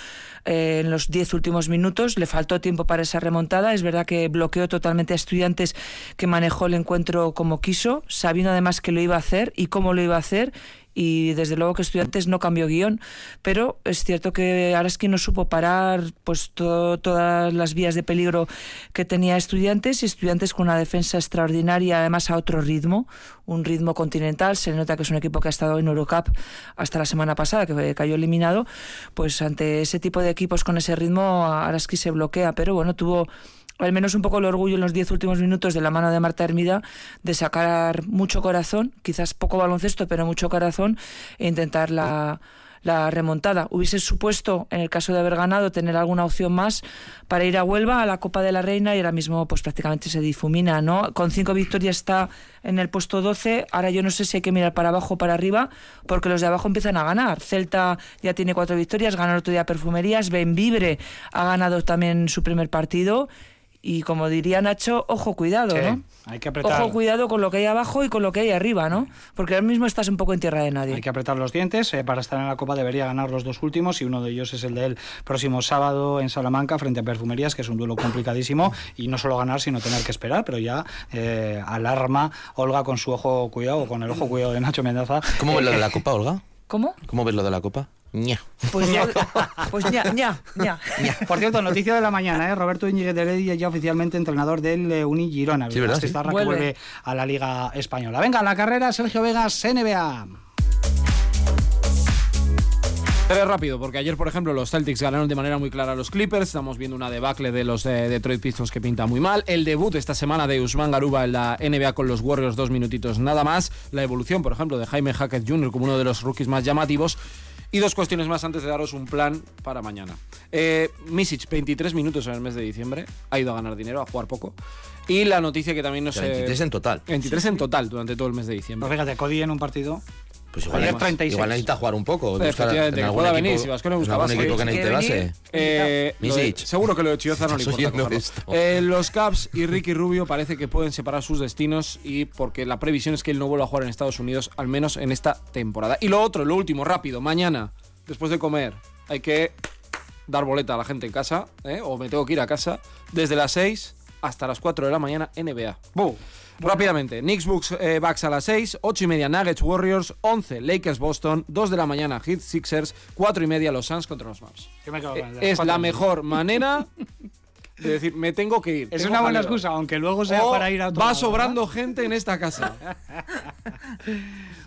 eh, en los 10 últimos minutos. Le faltó tiempo para esa remontada. Es verdad que bloqueó totalmente a estudiantes que manejó el encuentro como quiso, sabiendo además que lo iba a hacer y cómo lo iba a hacer. Y desde luego que Estudiantes no cambió guion, pero es cierto que Araski no supo parar pues to- todas las vías de peligro que tenía Estudiantes y Estudiantes con una defensa extraordinaria, además a otro ritmo, un ritmo continental. Se nota que es un equipo que ha estado en Eurocup hasta la semana pasada, que cayó eliminado. Pues ante ese tipo de equipos con ese ritmo, Araski se bloquea, pero bueno, tuvo al menos un poco el orgullo en los diez últimos minutos de la mano de Marta Hermida de sacar mucho corazón, quizás poco baloncesto, pero mucho corazón, e intentar la, la remontada. Hubiese supuesto, en el caso de haber ganado, tener alguna opción más para ir a Huelva, a la Copa de la Reina, y ahora mismo pues prácticamente se difumina, ¿no? Con cinco victorias está en el puesto 12, ahora yo no sé si hay que mirar para abajo o para arriba, porque los de abajo empiezan a ganar. Celta ya tiene cuatro victorias, ganó el otro día Perfumerías, Benvibre ha ganado también su primer partido, y como diría Nacho, ojo, cuidado, Sí, ¿no? hay que apretar. Ojo, cuidado con lo que hay abajo y con lo que hay arriba, ¿no? Porque ahora mismo estás un poco en tierra de nadie. Hay que apretar los dientes. eh, para estar en la Copa debería ganar los dos últimos y uno de ellos es el del próximo sábado en Salamanca frente a Perfumerías, que es un duelo complicadísimo. Y no solo ganar, sino tener que esperar. Pero ya eh, alarma Olga con su ojo cuidado, con el ojo cuidado de Nacho Mendoza. ¿Cómo ves lo de la Copa, Olga? ¿Cómo? ¿Cómo ves lo de la Copa? Ña. Pues ya, pues ya, ya, ya. Por cierto, noticia de la mañana, ¿eh? Roberto Íñiguez de Heredia ya oficialmente entrenador del eh, Uni Girona. Sí, ¿verdad? Sí. Esta que Vuelve. vuelve a la Liga Española. Venga, la carrera, Sergio Vegas, NBA. Seré rápido, porque ayer, por ejemplo, los Celtics ganaron de manera muy clara a los Clippers. Estamos viendo una debacle de los eh, Detroit Pistons que pinta muy mal. El debut esta semana de Usman Garuba en la NBA con los Warriors, dos minutitos nada más. La evolución, por ejemplo, de Jaime Hackett Jr. como uno de los rookies más llamativos. Y dos cuestiones más antes de daros un plan para mañana. Eh, Misic, 23 minutos en el mes de diciembre. Ha ido a ganar dinero, a jugar poco. Y la noticia que también nos... O sea, 23 en total. 23 en total durante todo el mes de diciembre. Pues fíjate, Cody en un partido. Pues igual, Ayer 36. igual necesita jugar un poco. buscar Efectivamente, en algún pueda equipo- venir, si algún base. equipo que. Eh, de- seguro que lo de Chioza no le importa. Eh, los Caps y Ricky Rubio parece que pueden separar sus destinos y porque la previsión es que él no vuelva a jugar en Estados Unidos, al menos en esta temporada. Y lo otro, lo último, rápido, mañana, después de comer, hay que dar boleta a la gente en casa, ¿eh? o me tengo que ir a casa, desde las 6 hasta las 4 de la mañana NBA. Rápidamente, Knicks Bucks, eh, Bucks a las 6, 8 y media Nuggets Warriors, 11 Lakers Boston, 2 de la mañana Heat Sixers, 4 y media los Suns contra los me con Eh, es la mejor manera de decir, me tengo que ir. Es una buena excusa, aunque luego sea O para ir a otro Va lado, sobrando gente en esta casa.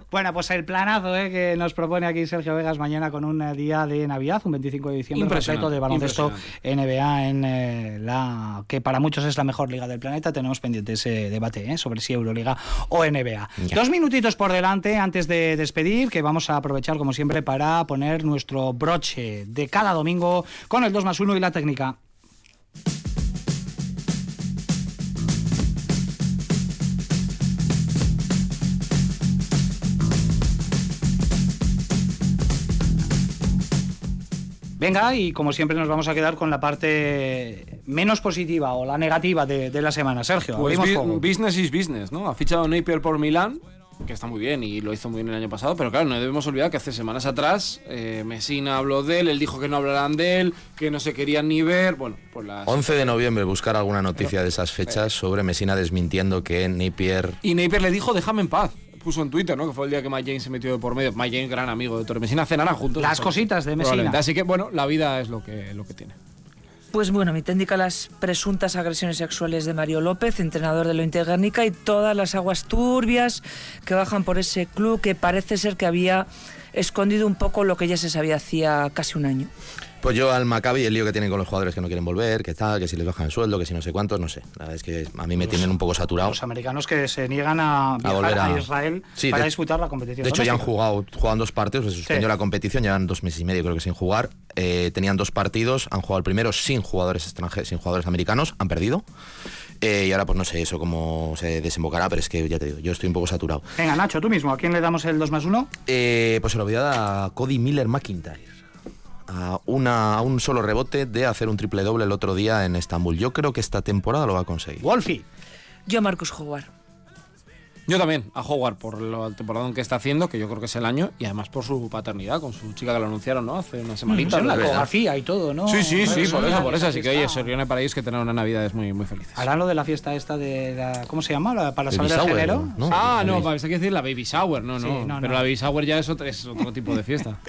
Bueno, pues el planazo eh, que nos propone aquí Sergio Vegas mañana con un eh, día de Navidad, un 25 de diciembre, completo de baloncesto. NBA en eh, la que para muchos es la mejor liga del planeta. Tenemos pendiente ese debate eh, sobre si Euroliga o NBA. Ya. Dos minutitos por delante antes de despedir, que vamos a aprovechar como siempre para poner nuestro broche de cada domingo con el 2 más 1 y la técnica. Venga, y como siempre nos vamos a quedar con la parte menos positiva o la negativa de, de la semana. Sergio, Pues abrimos bi- fuego. business is business, ¿no? Ha fichado Napier por Milán, que está muy bien y lo hizo muy bien el año pasado, pero claro, no debemos olvidar que hace semanas atrás eh, Messina habló de él, él dijo que no hablarán de él, que no se querían ni ver, bueno, pues las... 11 de noviembre, buscar alguna noticia de esas fechas sobre Messina desmintiendo que Napier Y Napier le dijo, déjame en paz. Puso en Twitter, ¿no? Que fue el día que Mike James se metió de por medio. Mike James, gran amigo de Torre Messina, cenarán juntos. Las cositas de. Probablemente. Así que, bueno, la vida es lo que, lo que tiene. Pues bueno, mi técnica las presuntas agresiones sexuales de Mario López, entrenador de lo Guernica, y todas las aguas turbias que bajan por ese club que parece ser que había escondido un poco lo que ya se sabía hacía casi un año. Pues yo al Maccabi, el lío que tienen con los jugadores que no quieren volver, que tal, que si les bajan el sueldo, que si no sé cuántos, no sé. La verdad es que a mí me tienen un poco saturado. Los americanos que se niegan a viajar a, volver a- Israel Sí, para de- disputar la competición. De hecho, ya han jugado, jugaban dos partidos, se suspendió Sí. la competición, llevan dos meses y medio creo que sin jugar. Eh, tenían dos partidos, han jugado el primero sin jugadores extranjeros, sin jugadores americanos, han perdido. Eh, y ahora pues no sé eso cómo se desembocará, pero es que ya te digo, yo estoy un poco saturado. Venga, Nacho, tú mismo, ¿a quién le damos el 2 más 1? Eh, pues se lo voy a dar a Cody Miller McIntyre. A, una, a un solo rebote de hacer un triple doble el otro día en Estambul. Yo creo que esta temporada lo va a conseguir. Wolfie. Yo, Marcus Howard. Yo también, a Howard, por la temporada que está haciendo, que yo creo que es el año, y además por su paternidad, con su chica que lo anunciaron, ¿no? Hace una semanita. Sí, ¿no? la ecografía y todo, ¿no? Sí, sí, sí, por eso, por eso. Así que, oye, Soriano para ellos que tener una Navidades muy, muy felices. Harán lo de la fiesta esta de la, ¿cómo se llama? La- para saber el género. ¿no? Ah, no, pensé que decir la baby shower, no, Sí, no. no, Pero no. la baby shower ya es otro, es otro tipo de fiesta.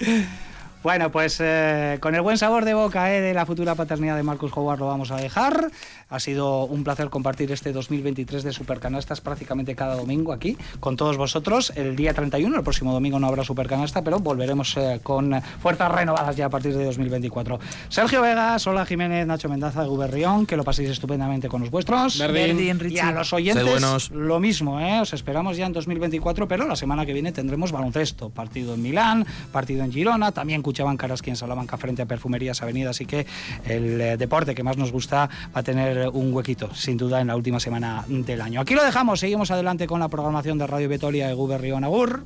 Bueno, pues eh, con el buen sabor de boca eh, de la futura paternidad de Marcus Howard lo vamos a dejar. Ha sido un placer compartir este 2023 de Supercanastas prácticamente cada domingo aquí con todos vosotros. El día 31, el próximo domingo no habrá Supercanasta, pero volveremos eh, con fuerzas renovadas ya a partir de 2024. Sergio Vegas, Hola Jiménez, Nacho Mendaza de Guberrión, que lo paséis estupendamente con los vuestros. Verdín. Verdín, y a los oyentes lo mismo, ¿eh? os esperamos ya en 2024, pero la semana que viene tendremos baloncesto, partido en Milán, partido en Girona, también Cuchaban Karaski en Salamanca frente a Perfumerías Avenida, así que el eh, deporte que más nos gusta va a tener un huequito, sin duda, en la última semana del año. Aquí lo dejamos, seguimos adelante con la programación de Radio Vitoria de Guberrión Agur.